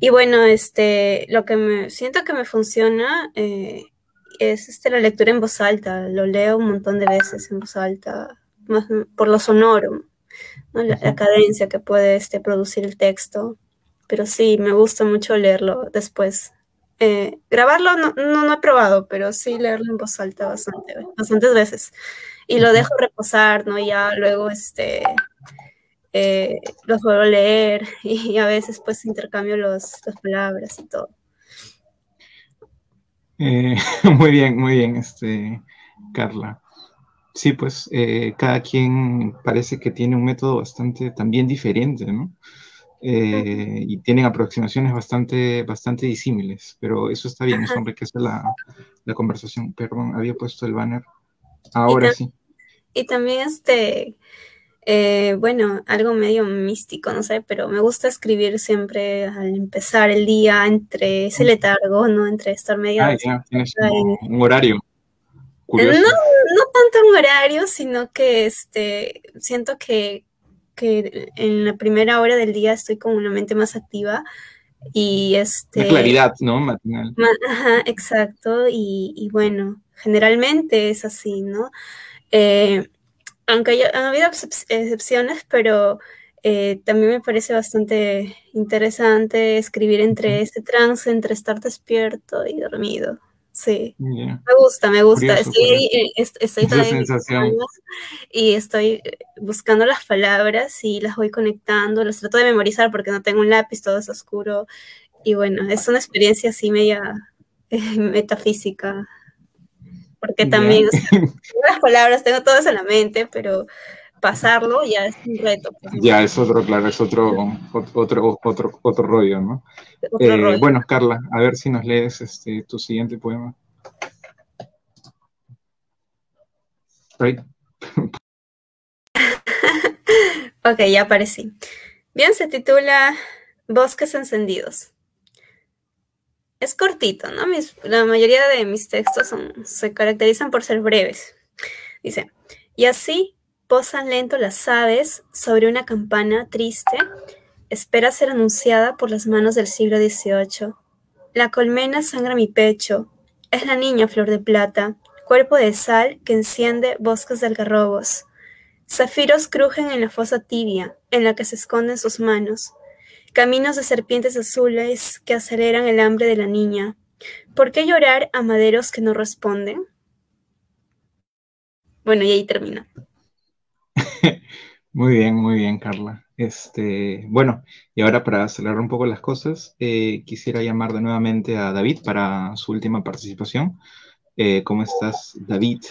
Y bueno, este, lo que me siento que me funciona eh, es este, la lectura en voz alta. Lo leo un montón de veces en voz alta, más por lo sonoro, la, cadencia que puede este, producir el texto pero sí, me gusta mucho leerlo después. Eh, grabarlo no, no, he probado, pero sí leerlo en voz alta bastante, bastantes veces. Y lo dejo reposar, ¿no? Ya luego, este, eh, los vuelvo a leer y a veces pues intercambio los, las palabras y todo. Eh, muy bien, muy bien, este, Carla. Sí, pues cada quien parece que tiene un método bastante también diferente, ¿no? Y tienen aproximaciones bastante, bastante disímiles, pero eso está bien, eso enriquece la, la conversación. Perdón, había puesto el banner. Ahora sí. Y también este, eh, bueno, algo medio místico, no sé, pero me gusta escribir siempre al empezar el día entre ese letargo, ¿no? Entre estar medio... Ah, ya, tienes un, horario. No, no tanto un horario, sino que este, siento que, que en la primera hora del día estoy con una mente más activa y este... De claridad, ¿no? Matinal. Ajá, exacto, y, y bueno, generalmente es así, ¿no? Eh, aunque haya, han habido excepciones, pero eh, también me parece bastante interesante escribir entre este trance, entre estar despierto y dormido. Sí, me gusta, me gusta. estoy, eh, estoy y estoy eh, buscando las palabras y las voy conectando, las trato de memorizar porque no tengo un lápiz, todo es oscuro. Y bueno, es una experiencia así media metafísica. Porque también las palabras tengo todas en la mente, pero pasarlo ya es un reto. Pues, ya es otro, claro, es otro, otro, otro, otro rollo, ¿no? Eh, bueno, Carla, a ver si nos lees este, tu siguiente poema. ok, ya aparecí. Bien, se titula Bosques encendidos es cortito, ¿no? la mayoría de mis textos se caracterizan por ser breves. Dice, y así posan lento las aves sobre una campana triste, espera ser anunciada por las manos del siglo XVIII. La colmena sangra mi pecho, es la niña flor de plata, cuerpo de sal que enciende bosques de algarrobos. Zafiros crujen en la fosa tibia, en la que se esconden sus manos. Caminos de serpientes azules que aceleran el hambre de la niña. ¿Por qué llorar a maderos que no responden? Bueno, y ahí termina. Muy bien, muy bien, Carla. Este, bueno, y ahora para acelerar un poco las cosas, eh, quisiera llamar de nuevamente a David para su última participación. Eh, ¿Cómo estás, David?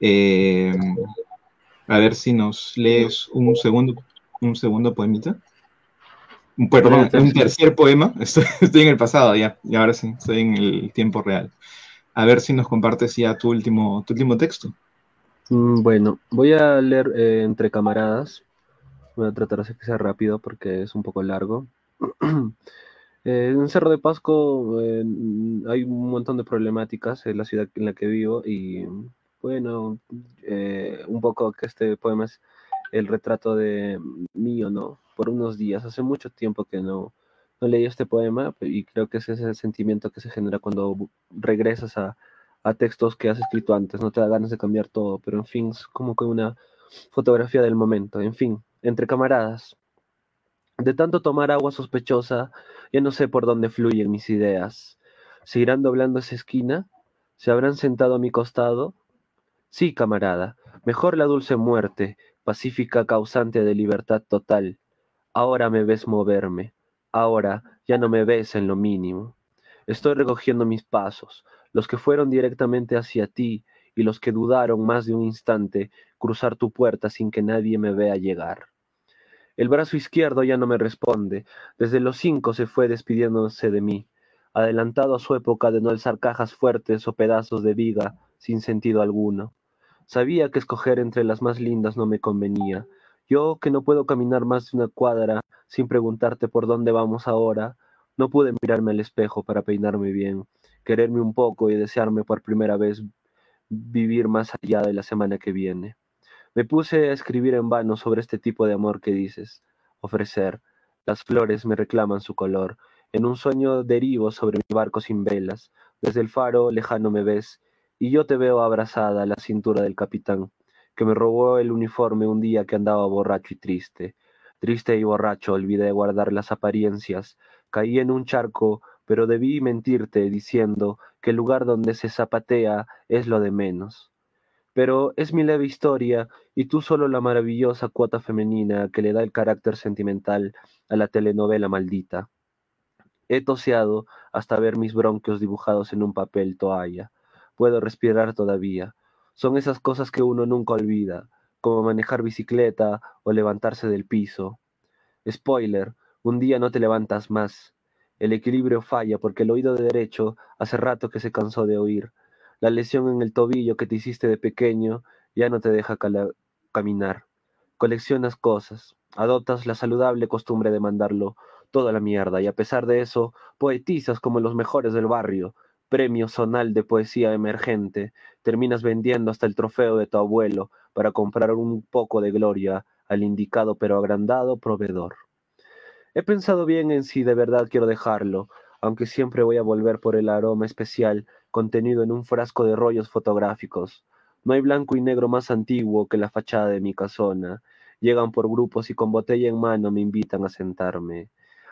Eh, a ver si nos lees un segundo, un segundo poemita. Perdón, un tercer poema. Estoy, en el pasado ya, y ahora sí, estoy en el tiempo real. A ver si nos compartes ya tu último, tu último texto. Mm, bueno, voy a leer eh, entre camaradas. Voy a tratar de que sea rápido porque es un poco largo. Eh, en Cerro de Pasco eh, hay un montón de problemáticas en la ciudad en la que vivo y bueno, un poco que este poema es el retrato de mío, ¿no? por unos días. Hace mucho tiempo que no, no leí este poema y creo que ese es el sentimiento que se genera cuando regresas a, a textos que has escrito antes. No te da ganas de cambiar todo, pero en fin, es como que una fotografía del momento. En fin, entre camaradas. De tanto tomar agua sospechosa, ya no sé por dónde fluyen mis ideas. ¿Seguirán doblando esa esquina? ¿Se habrán sentado a mi costado? Sí, camarada, mejor la dulce muerte, pacífica causante de libertad total, Ahora me ves moverme, ahora ya no me ves en lo mínimo. Estoy recogiendo mis pasos, los que fueron directamente hacia ti y los que dudaron más de un instante cruzar tu puerta sin que nadie me vea llegar. El brazo izquierdo ya no me responde, desde los cinco se fue despidiéndose de mí, adelantado a su época de no alzar cajas fuertes o pedazos de viga sin sentido alguno. Sabía que escoger entre las más lindas no me convenía, yo que no puedo caminar más de una cuadra sin preguntarte por dónde vamos ahora, no pude mirarme al espejo para peinarme bien, quererme un poco y desearme por primera vez vivir más allá de la semana que viene. Me puse a escribir en vano sobre este tipo de amor que dices, ofrecer. Las flores me reclaman su color. En un sueño derivo sobre mi barco sin velas. Desde el faro lejano me ves, y yo te veo abrazada a la cintura del capitán que me robó el uniforme un día que andaba borracho y triste. Triste y borracho, olvidé guardar las apariencias. Caí en un charco, pero debí mentirte diciendo que el lugar donde se zapatea es lo de menos. pero es mi leve historia y tú solo la maravillosa cuota femenina que le da el carácter sentimental a la telenovela maldita. He toseado hasta ver mis bronquios dibujados en un papel toalla. Puedo respirar todavía. Son esas cosas que uno nunca olvida, como manejar bicicleta o levantarse del piso. Spoiler, un día no te levantas más. El equilibrio falla porque el oído de derecho hace rato que se cansó de oír. La lesión en el tobillo que te hiciste de pequeño ya no te deja caminar. Coleccionas cosas, adoptas la saludable costumbre de mandarlo toda la mierda y a pesar de eso, poetizas como los mejores del barrio, premio zonal de poesía emergente, terminas vendiendo hasta el trofeo de tu abuelo para comprar un poco de gloria al indicado pero agrandado proveedor. He pensado bien en si de verdad quiero dejarlo, aunque siempre voy a volver por el aroma especial contenido en un frasco de rollos fotográficos. No hay blanco y negro más antiguo que la fachada de mi casona. Llegan por grupos y con botella en mano me invitan a sentarme.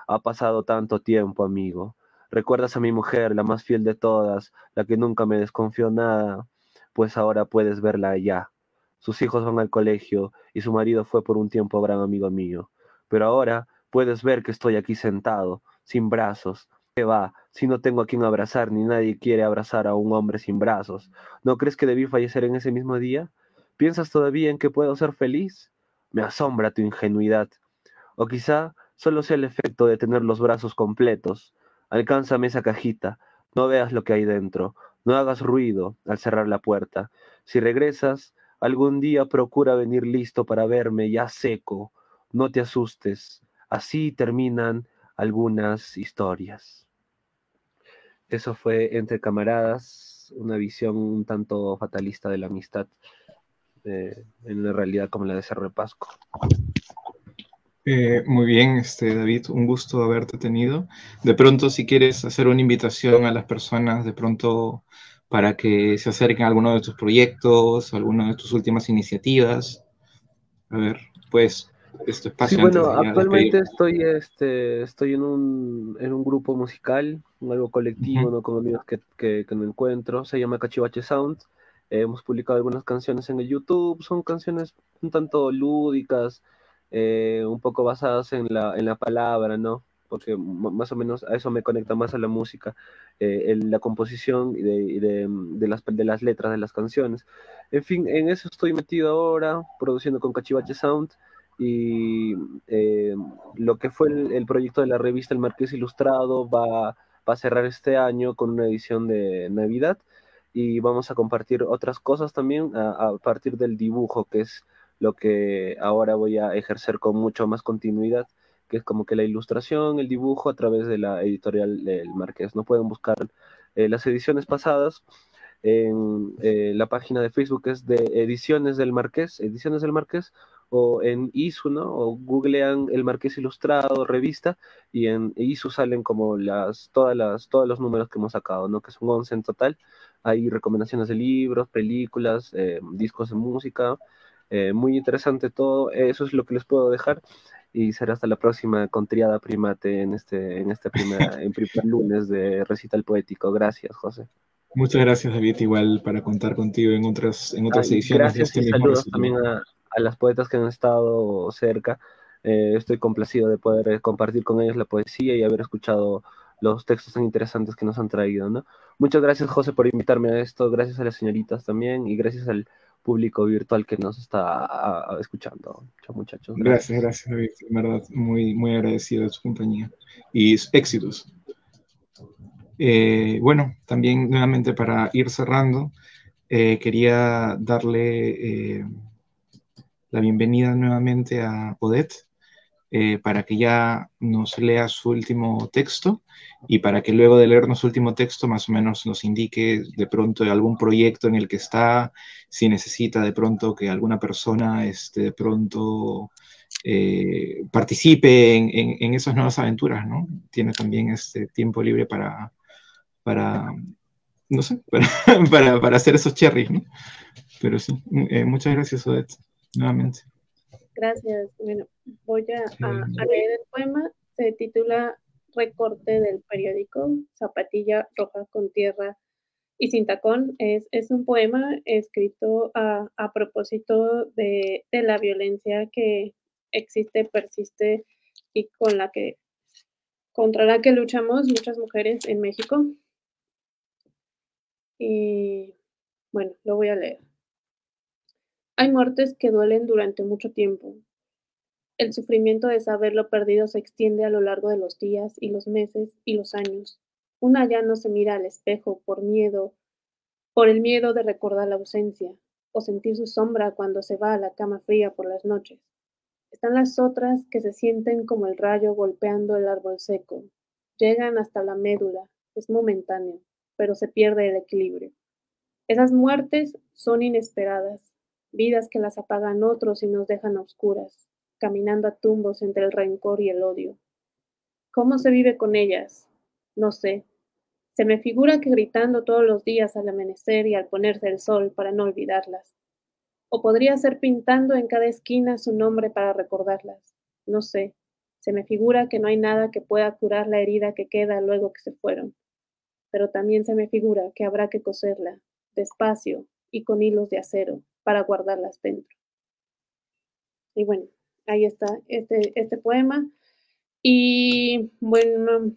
Ha pasado tanto tiempo, amigo. ¿Recuerdas a mi mujer, la más fiel de todas, la que nunca me desconfió nada? Pues ahora puedes verla allá. Sus hijos van al colegio y su marido fue por un tiempo gran amigo mío. Pero ahora Puedes ver que estoy aquí sentado, sin brazos. ¿Qué va? Si no tengo a quien abrazar, ni nadie quiere abrazar a un hombre sin brazos. ¿No crees que debí fallecer en ese mismo día? ¿Piensas todavía en que puedo ser feliz? Me asombra tu ingenuidad. O quizá solo sea el efecto de tener los brazos completos. Alcánzame esa cajita. No veas lo que hay dentro. No hagas ruido al cerrar la puerta. Si regresas, algún día procura venir listo para verme ya seco. No te asustes. Así terminan algunas historias. Eso fue Entre Camaradas, una visión un tanto fatalista de la amistad eh, en una realidad como la de Cerro Pasco. Eh, muy bien, este, David, un gusto haberte tenido. De pronto, si quieres hacer una invitación a las personas, de pronto para que se acerquen a alguno de tus proyectos, a alguna de tus últimas iniciativas. A ver, pues este sí, bueno, actualmente estoy, este, estoy en un, en un grupo musical, algo colectivo, ¿no? Con amigos que, que, que, no encuentro, se llama Cachivache Sound. hemos publicado algunas canciones en el YouTube, son canciones un tanto lúdicas, eh, un poco basadas en la, en la palabra, ¿no? Porque más o menos a eso me conecta más a la música, eh, la composición y, de, de, de, las, de las letras de las canciones. En fin, en eso estoy metido ahora, produciendo con Cachivache Sound y eh, lo que fue el, proyecto de la revista El Marqués Ilustrado va, a cerrar este año con una edición de Navidad y vamos a compartir otras cosas también a, partir del dibujo, que es lo que ahora voy a ejercer con mucho más continuidad, que es como que la ilustración, el dibujo a través de la editorial del Marqués. No pueden buscar eh, las ediciones pasadas en eh, la página de Facebook es de Ediciones del Marqués, Ediciones del Marqués, o en ISU, ¿no? O googlean el Marqués Ilustrado, revista, y en ISU salen como las, todas las, todos los números que hemos sacado, ¿no? Que son 11 en total. Hay recomendaciones de libros, películas, eh, discos de música, eh, muy interesante todo. Eso es lo que les puedo dejar. Y será hasta la próxima con Triada Primate en este, en este primer, en primer lunes de recital poético. Gracias, José. Muchas gracias, David, igual para contar contigo en otras, en otras ediciones. Gracias y saludos también a, a las poetas que han estado cerca. Eh, estoy complacido de poder eh, compartir con ellos la poesía y haber escuchado los textos tan interesantes que nos han traído, ¿no? Muchas gracias, José, por invitarme a esto, gracias a las señoritas también y gracias al público virtual que nos está escuchando. Chao, muchachos. Gracias, gracias, David. En verdad, muy, muy agradecido de su compañía y éxitos. Eh, bueno, también nuevamente para ir cerrando, quería darle la bienvenida nuevamente a Odette eh, para que ya nos lea su último texto y para que luego de leernos su último texto más o menos nos indique de pronto algún proyecto en el que está, si necesita de pronto que alguna persona este, de pronto eh, participe en, esas nuevas aventuras, ¿no? Tiene también este tiempo libre para, para no sé, para, para, hacer esos cherries, ¿no? Pero sí, eh, muchas gracias, Odette nuevamente. Gracias. Bueno, voy a, leer el poema. Se titula Recorte del periódico Zapatilla Roja con Tierra y Sin Tacón es, es un poema escrito a, a propósito de, de, la violencia que existe, persiste y con la que, contra la que luchamos muchas mujeres en México. Y bueno, lo voy a leer. Hay muertes que duelen durante mucho tiempo. El sufrimiento de saber lo perdido se extiende a lo largo de los días y los meses y los años. Una ya no se mira al espejo por miedo, por el miedo de recordar la ausencia, o sentir su sombra cuando se va a la cama fría por las noches. Están las otras que se sienten como el rayo golpeando el árbol seco. Llegan hasta la médula, es momentáneo, pero se pierde el equilibrio. Esas muertes son inesperadas, vidas que las apagan otros y nos dejan a oscuras, caminando a tumbos entre el rencor y el odio. ¿Cómo se vive con ellas? No sé, se me figura que gritando todos los días al amanecer y al ponerse el sol para no olvidarlas. O podría ser pintando en cada esquina su nombre para recordarlas. No sé. Se me figura que no hay nada que pueda curar la herida que queda luego que se fueron. Pero también se me figura que habrá que coserla, despacio y con hilos de acero, para guardarlas dentro. Y bueno, ahí está este, este poema. Y bueno,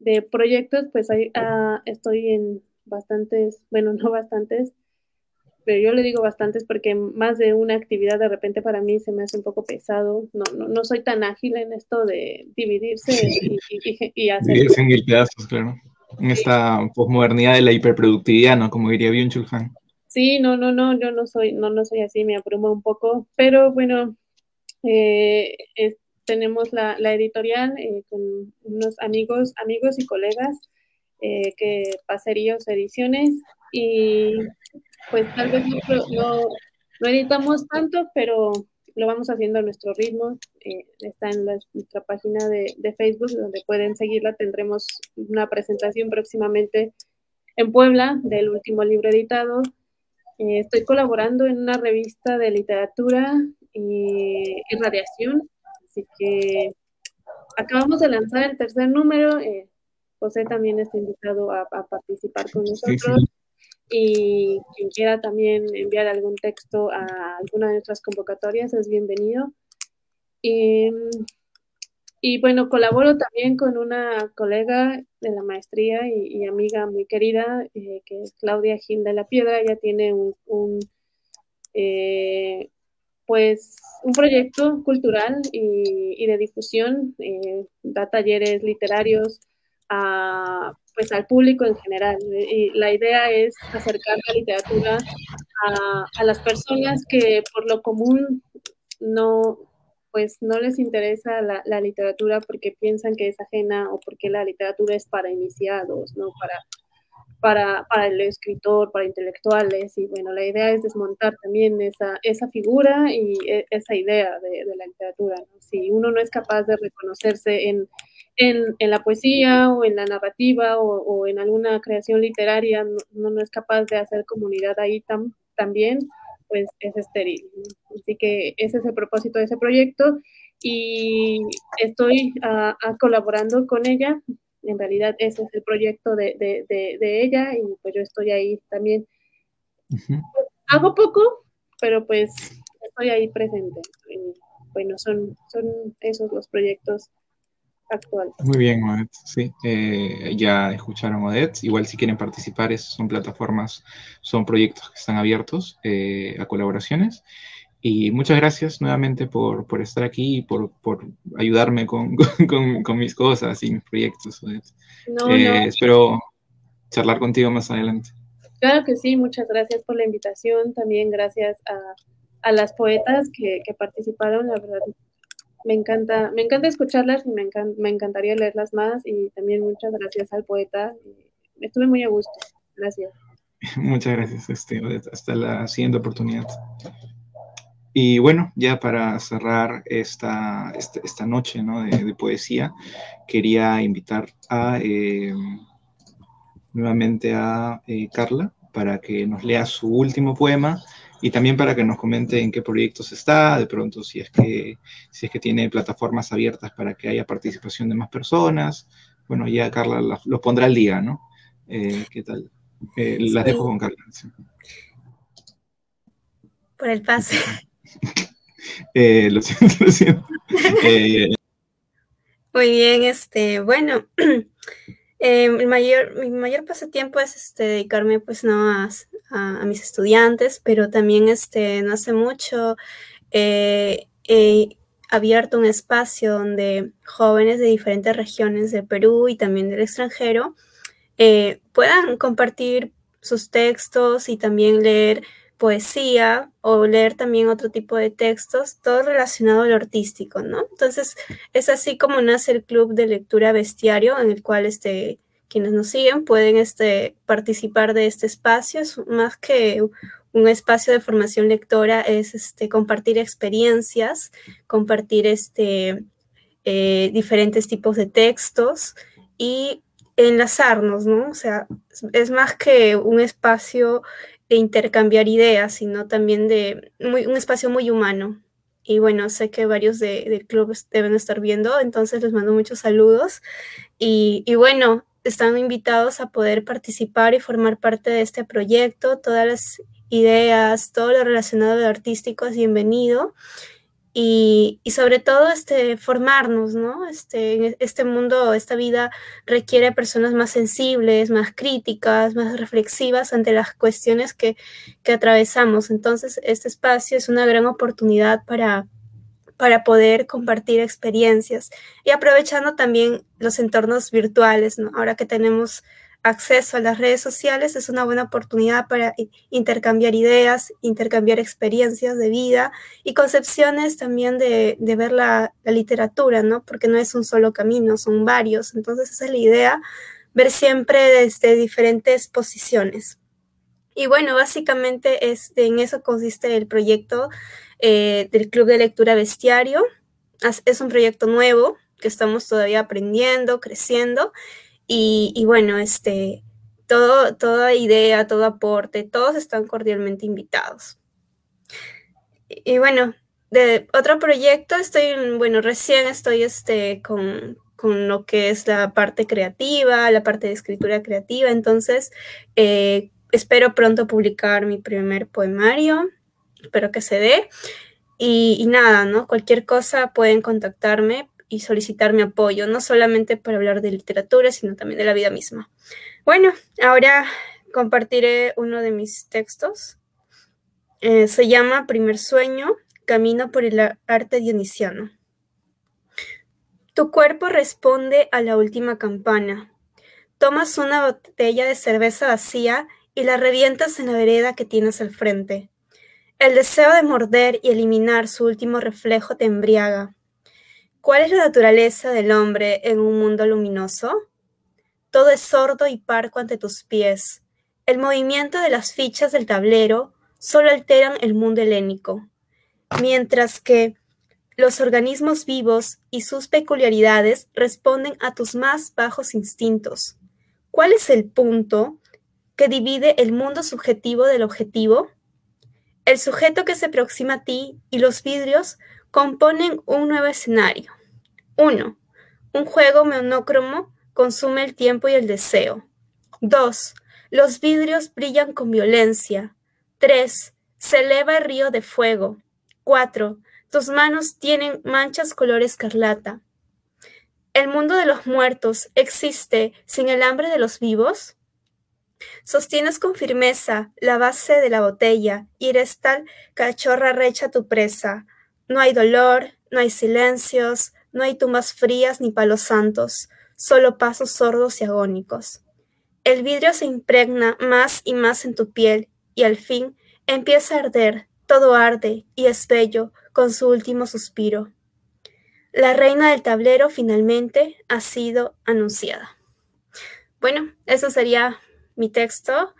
de proyectos, pues ahí, ah, estoy en bastantes, bueno, no bastantes, pero yo le digo bastantes porque más de una actividad de repente para mí se me hace un poco pesado. No, no, no soy tan ágil en esto de dividirse y, y, hacer. Dividirse en claro. En esta posmodernidad de la hiperproductividad, ¿no? Como diría Byung-Chul Han. Sí, no, no, no, yo no soy, no, no soy así, me abruma un poco, pero bueno, eh, tenemos la, editorial eh, con unos amigos, amigos y colegas eh, que Paseríos Ediciones y pues tal vez no, no, editamos tanto, pero lo vamos haciendo a nuestro ritmo. Eh, está en nuestra página de, de, Facebook donde pueden seguirla. Tendremos una presentación próximamente en Puebla del último libro editado. Estoy colaborando en una revista de literatura y radiación Así que acabamos de lanzar el tercer número. Eh, José también está invitado a, participar con nosotros. Y quien quiera también enviar algún texto a alguna de nuestras convocatorias es bienvenido. Y, bueno, colaboro también con una colega de la maestría y, amiga muy querida, eh, que es Claudia Gil de la Piedra. Ella tiene un, eh, pues un proyecto cultural y, de difusión, eh, da talleres literarios a, pues al público en general. Y la idea es acercar la literatura a, las personas que por lo común no, pues no les interesa la, literatura porque piensan que es ajena o porque la literatura es para iniciados, ¿no? Para para, para, el escritor, para intelectuales, y bueno, la idea es desmontar también esa, esa figura y e, esa idea de, la literatura. Si uno no es capaz de reconocerse en, en, la poesía o en la narrativa o, en alguna creación literaria, uno no es capaz de hacer comunidad ahí tam, también, pues es estéril. Así que ese es el propósito de ese proyecto y estoy uh, colaborando con ella en realidad ese es el proyecto de, de, de, ella y pues yo estoy ahí también. Hago poco, pero pues estoy ahí presente. bueno, son, son esos los proyectos actuales. Muy bien, Odette. Sí, eh, ya escucharon Odette. Igual si quieren participar, son plataformas, son proyectos que están abiertos eh, a colaboraciones. Y muchas gracias nuevamente por, por estar aquí y por, por ayudarme con, con, con, mis cosas y mis proyectos. Eh, espero charlar contigo más adelante. Claro que sí, muchas gracias por la invitación. También gracias a, a las poetas que, que, participaron. La verdad, me encanta, me encanta escucharlas y me, me encantaría leerlas más. Y también muchas gracias al poeta. Estuve muy a gusto. Gracias. Muchas gracias, este, hasta la siguiente oportunidad. Y bueno, ya para cerrar esta, esta, esta noche ¿no? de, de, poesía, quería invitar a, eh, nuevamente a eh, Carla para que nos lea su último poema y también para que nos comente en qué proyectos está, de pronto si es que, si es que tiene plataformas abiertas para que haya participación de más personas. Bueno, ya Carla los pondrá al día, ¿no? Eh, ¿Qué tal? Eh, las dejo con Carla. Por el pase. Eh, lo siento, lo siento. Muy bien, este, bueno, el mayor, mi mayor pasatiempo es este, dedicarme pues no a, mis estudiantes, pero también este, no hace mucho he abierto un espacio donde jóvenes de diferentes regiones de Perú y también del extranjero eh, puedan compartir sus textos y también leer poesía o leer también otro tipo de textos, todo relacionado al artístico, ¿no? Entonces, es así como nace el club de lectura bestiario, en el cual este, quienes nos siguen pueden este, participar de este espacio. Es más que un espacio de formación lectora, es este, compartir experiencias, compartir este, eh, diferentes tipos de textos y enlazarnos, ¿no? O sea, es más que un espacio de intercambiar ideas, sino también de un espacio muy humano. Y bueno, sé que varios de, del club deben estar viendo, entonces les mando muchos saludos. Y, y bueno, están invitados a poder participar y formar parte de este proyecto. Todas las ideas, todo lo relacionado artístico es bienvenido y, sobre todo este, formarnos, ¿no? Este, este mundo, esta vida requiere personas más sensibles, más críticas, más reflexivas ante las cuestiones que, que atravesamos. Entonces, este espacio es una gran oportunidad para, para poder compartir experiencias y aprovechando también los entornos virtuales, ¿no? Ahora que tenemos acceso a las redes sociales es una buena oportunidad para intercambiar ideas, intercambiar experiencias de vida y concepciones también de, ver la, literatura, ¿no? Porque no es un solo camino, son varios. Entonces esa es la idea, ver siempre desde diferentes posiciones. Y bueno, básicamente este, en eso consiste el proyecto eh, del Club de Lectura Bestiario. Es un proyecto nuevo que estamos todavía aprendiendo, creciendo y, bueno, este, todo, toda idea, todo aporte, todos están cordialmente invitados. Y, bueno, de otro proyecto, estoy, bueno, recién estoy este, con, con lo que es la parte creativa, la parte de escritura creativa, entonces eh, espero pronto publicar mi primer poemario, espero que se dé. Y, y, nada, ¿no? Cualquier cosa pueden contactarme y solicitar mi apoyo, no solamente para hablar de literatura, sino también de la vida misma. Bueno, ahora compartiré uno de mis textos. Eh, se llama Primer Sueño, Camino por el Arte Dionisiano. Tu cuerpo responde a la última campana. Tomas una botella de cerveza vacía y la revientas en la vereda que tienes al frente. El deseo de morder y eliminar su último reflejo te embriaga. ¿Cuál es la naturaleza del hombre en un mundo luminoso? Todo es sordo y parco ante tus pies. El movimiento de las fichas del tablero solo alteran el mundo helénico, mientras que los organismos vivos y sus peculiaridades responden a tus más bajos instintos. ¿Cuál es el punto que divide el mundo subjetivo del objetivo? El sujeto que se aproxima a ti y los vidrios componen un nuevo escenario. 1. Un juego monócromo consume el tiempo y el deseo. 2. Los vidrios brillan con violencia. 3. Se eleva el río de fuego. 4. Tus manos tienen manchas color escarlata. ¿El mundo de los muertos existe sin el hambre de los vivos? Sostienes con firmeza la base de la botella y eres tal cachorra recha tu presa. No hay dolor, no hay silencios, no hay tumbas frías ni palos santos, solo pasos sordos y agónicos. El vidrio se impregna más y más en tu piel y al fin empieza a arder, todo arde y es bello con su último suspiro. La reina del tablero finalmente ha sido anunciada. Bueno, eso sería mi texto.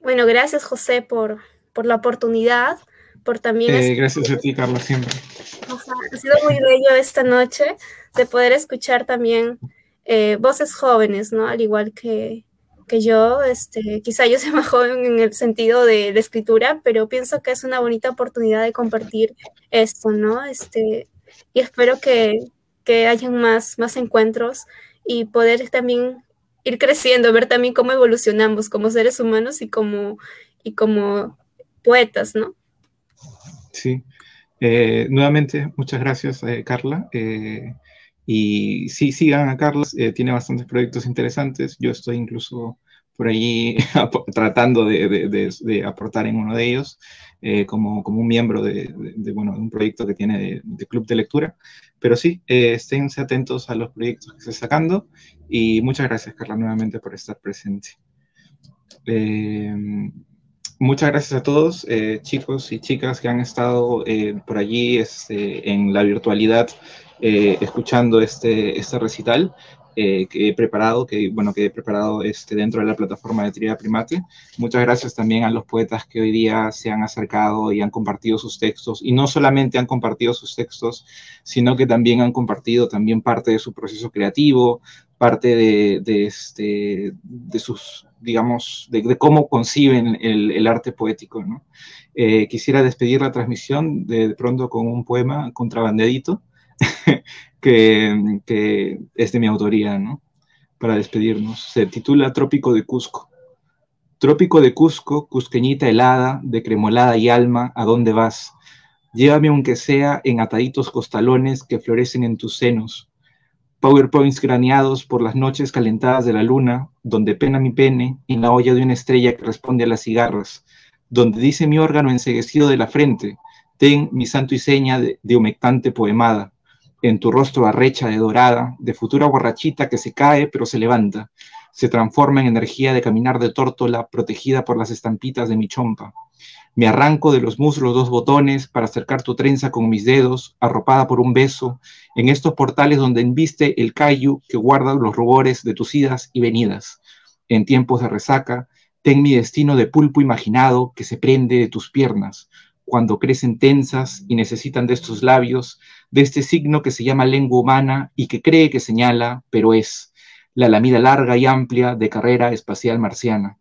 Bueno, gracias José por, por la oportunidad por también... Eh, gracias a ti, Carlos, siempre. ha sido muy bello esta noche de poder escuchar también eh, voces jóvenes, ¿no? Al igual que, que yo, este, quizá yo sea más joven en el sentido de, de, escritura, pero pienso que es una bonita oportunidad de compartir esto, ¿no? Este, y espero que, que hayan más, más encuentros y poder también ir creciendo, ver también cómo evolucionamos como seres humanos y como, y como poetas, ¿no? Sí. Eh, nuevamente, muchas gracias, eh, Carla. Eh, y sí, sigan a Carla, tiene bastantes proyectos interesantes. Yo estoy incluso por allí tratando de, aportar en uno de ellos como, como, un miembro de, bueno, un proyecto que tiene de, club de lectura. Pero sí, esténse atentos a los proyectos que estoy sacando y muchas gracias, Carla, nuevamente por estar presente. Muchas gracias a todos, eh, chicos y chicas que han estado eh, por allí este, en la virtualidad eh, escuchando este, este recital que he preparado, que bueno, que he preparado este, dentro de la plataforma de Tria Primate. Muchas gracias también a los poetas que hoy día se han acercado y han compartido sus textos, y no solamente han compartido sus textos, sino que también han compartido también parte de su proceso creativo, parte de, este, de sus digamos, de, cómo conciben el, arte poético. ¿no? Eh, quisiera despedir la transmisión de, pronto con un poema contrabandeadito que, que, es de mi autoría, ¿no? para despedirnos. Se titula Trópico de Cusco. Trópico de Cusco, cusqueñita helada, de cremolada y alma, ¿a dónde vas? Llévame aunque sea en ataditos costalones que florecen en tus senos, PowerPoints graneados por las noches calentadas de la luna, donde pena mi pene en la olla de una estrella que responde a las cigarras, donde dice mi órgano enseguecido de la frente, ten mi santo y seña de, humectante poemada, en tu rostro arrecha de dorada, de futura borrachita que se cae pero se levanta, se transforma en energía de caminar de tórtola protegida por las estampitas de mi chompa. Me arranco de los muslos dos botones para acercar tu trenza con mis dedos, arropada por un beso, en estos portales donde enviste el cayu que guarda los rubores de tus idas y venidas. En tiempos de resaca, ten mi destino de pulpo imaginado que se prende de tus piernas, cuando crecen tensas y necesitan de estos labios, de este signo que se llama lengua humana y que cree que señala, pero es, la lamida larga y amplia de carrera espacial marciana.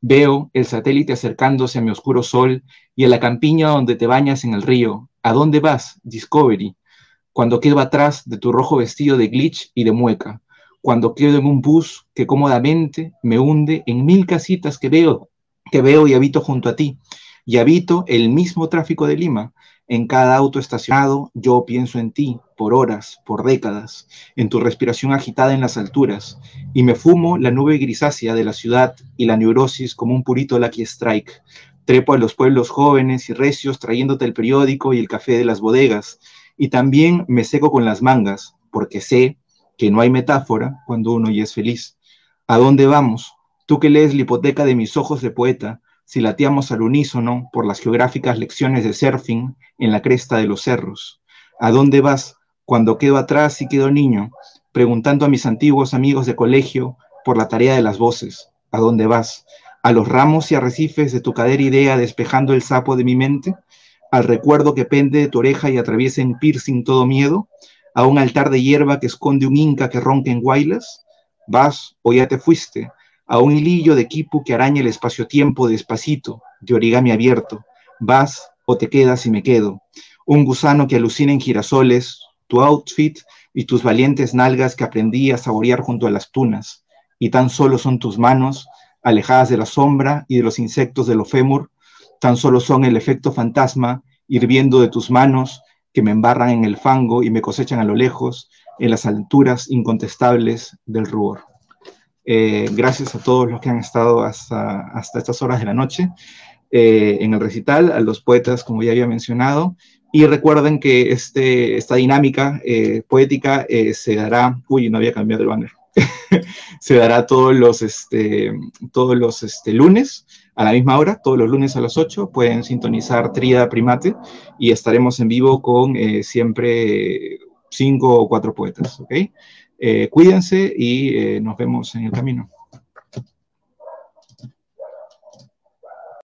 Veo el satélite acercándose a mi oscuro sol y a la campiña donde te bañas en el río. ¿A dónde vas, Discovery? Cuando quedo atrás de tu rojo vestido de glitch y de mueca. Cuando quedo en un bus que cómodamente me hunde en mil casitas que veo, que veo y habito junto a ti. Y habito el mismo tráfico de Lima, en cada auto estacionado yo pienso en ti por horas, por décadas, en tu respiración agitada en las alturas, y me fumo la nube grisácea de la ciudad y la neurosis como un purito Lucky Strike. Trepo a los pueblos jóvenes y recios trayéndote el periódico y el café de las bodegas, y también me seco con las mangas, porque sé que no hay metáfora cuando uno ya es feliz. ¿A dónde vamos? Tú que lees la hipoteca de mis ojos de poeta, si lateamos al unísono por las geográficas lecciones de surfing en la cresta de los cerros. ¿A dónde vas cuando quedo atrás y quedo niño, preguntando a mis antiguos amigos de colegio por la tarea de las voces? ¿A dónde vas? ¿A los ramos y arrecifes de tu cadera idea despejando el sapo de mi mente? ¿Al recuerdo que pende de tu oreja y atraviesa en piercing todo miedo? ¿A un altar de hierba que esconde un inca que ronca en guaylas? ¿Vas o ya te fuiste? A un hilillo de equipo que araña el espacio-tiempo despacito, de origami abierto. Vas o te quedas y me quedo. Un gusano que alucina en girasoles, tu outfit y tus valientes nalgas que aprendí a saborear junto a las tunas. Y tan solo son tus manos, alejadas de la sombra y de los insectos de lo fémur, tan solo son el efecto fantasma hirviendo de tus manos que me embarran en el fango y me cosechan a lo lejos, en las alturas incontestables del rubor. Eh, gracias a todos los que han estado hasta, hasta estas horas de la noche eh, en el recital, a los poetas, como ya había mencionado. Y recuerden que este, esta dinámica eh, poética se dará, uy, no había cambiado el banner, se dará todos los, este, todos los este, lunes a la misma hora, todos los lunes a las 8, pueden sintonizar Tríada Primate y estaremos en vivo con siempre cinco o cuatro poetas, ¿ok? Eh, cuídense y eh, nos vemos en el camino.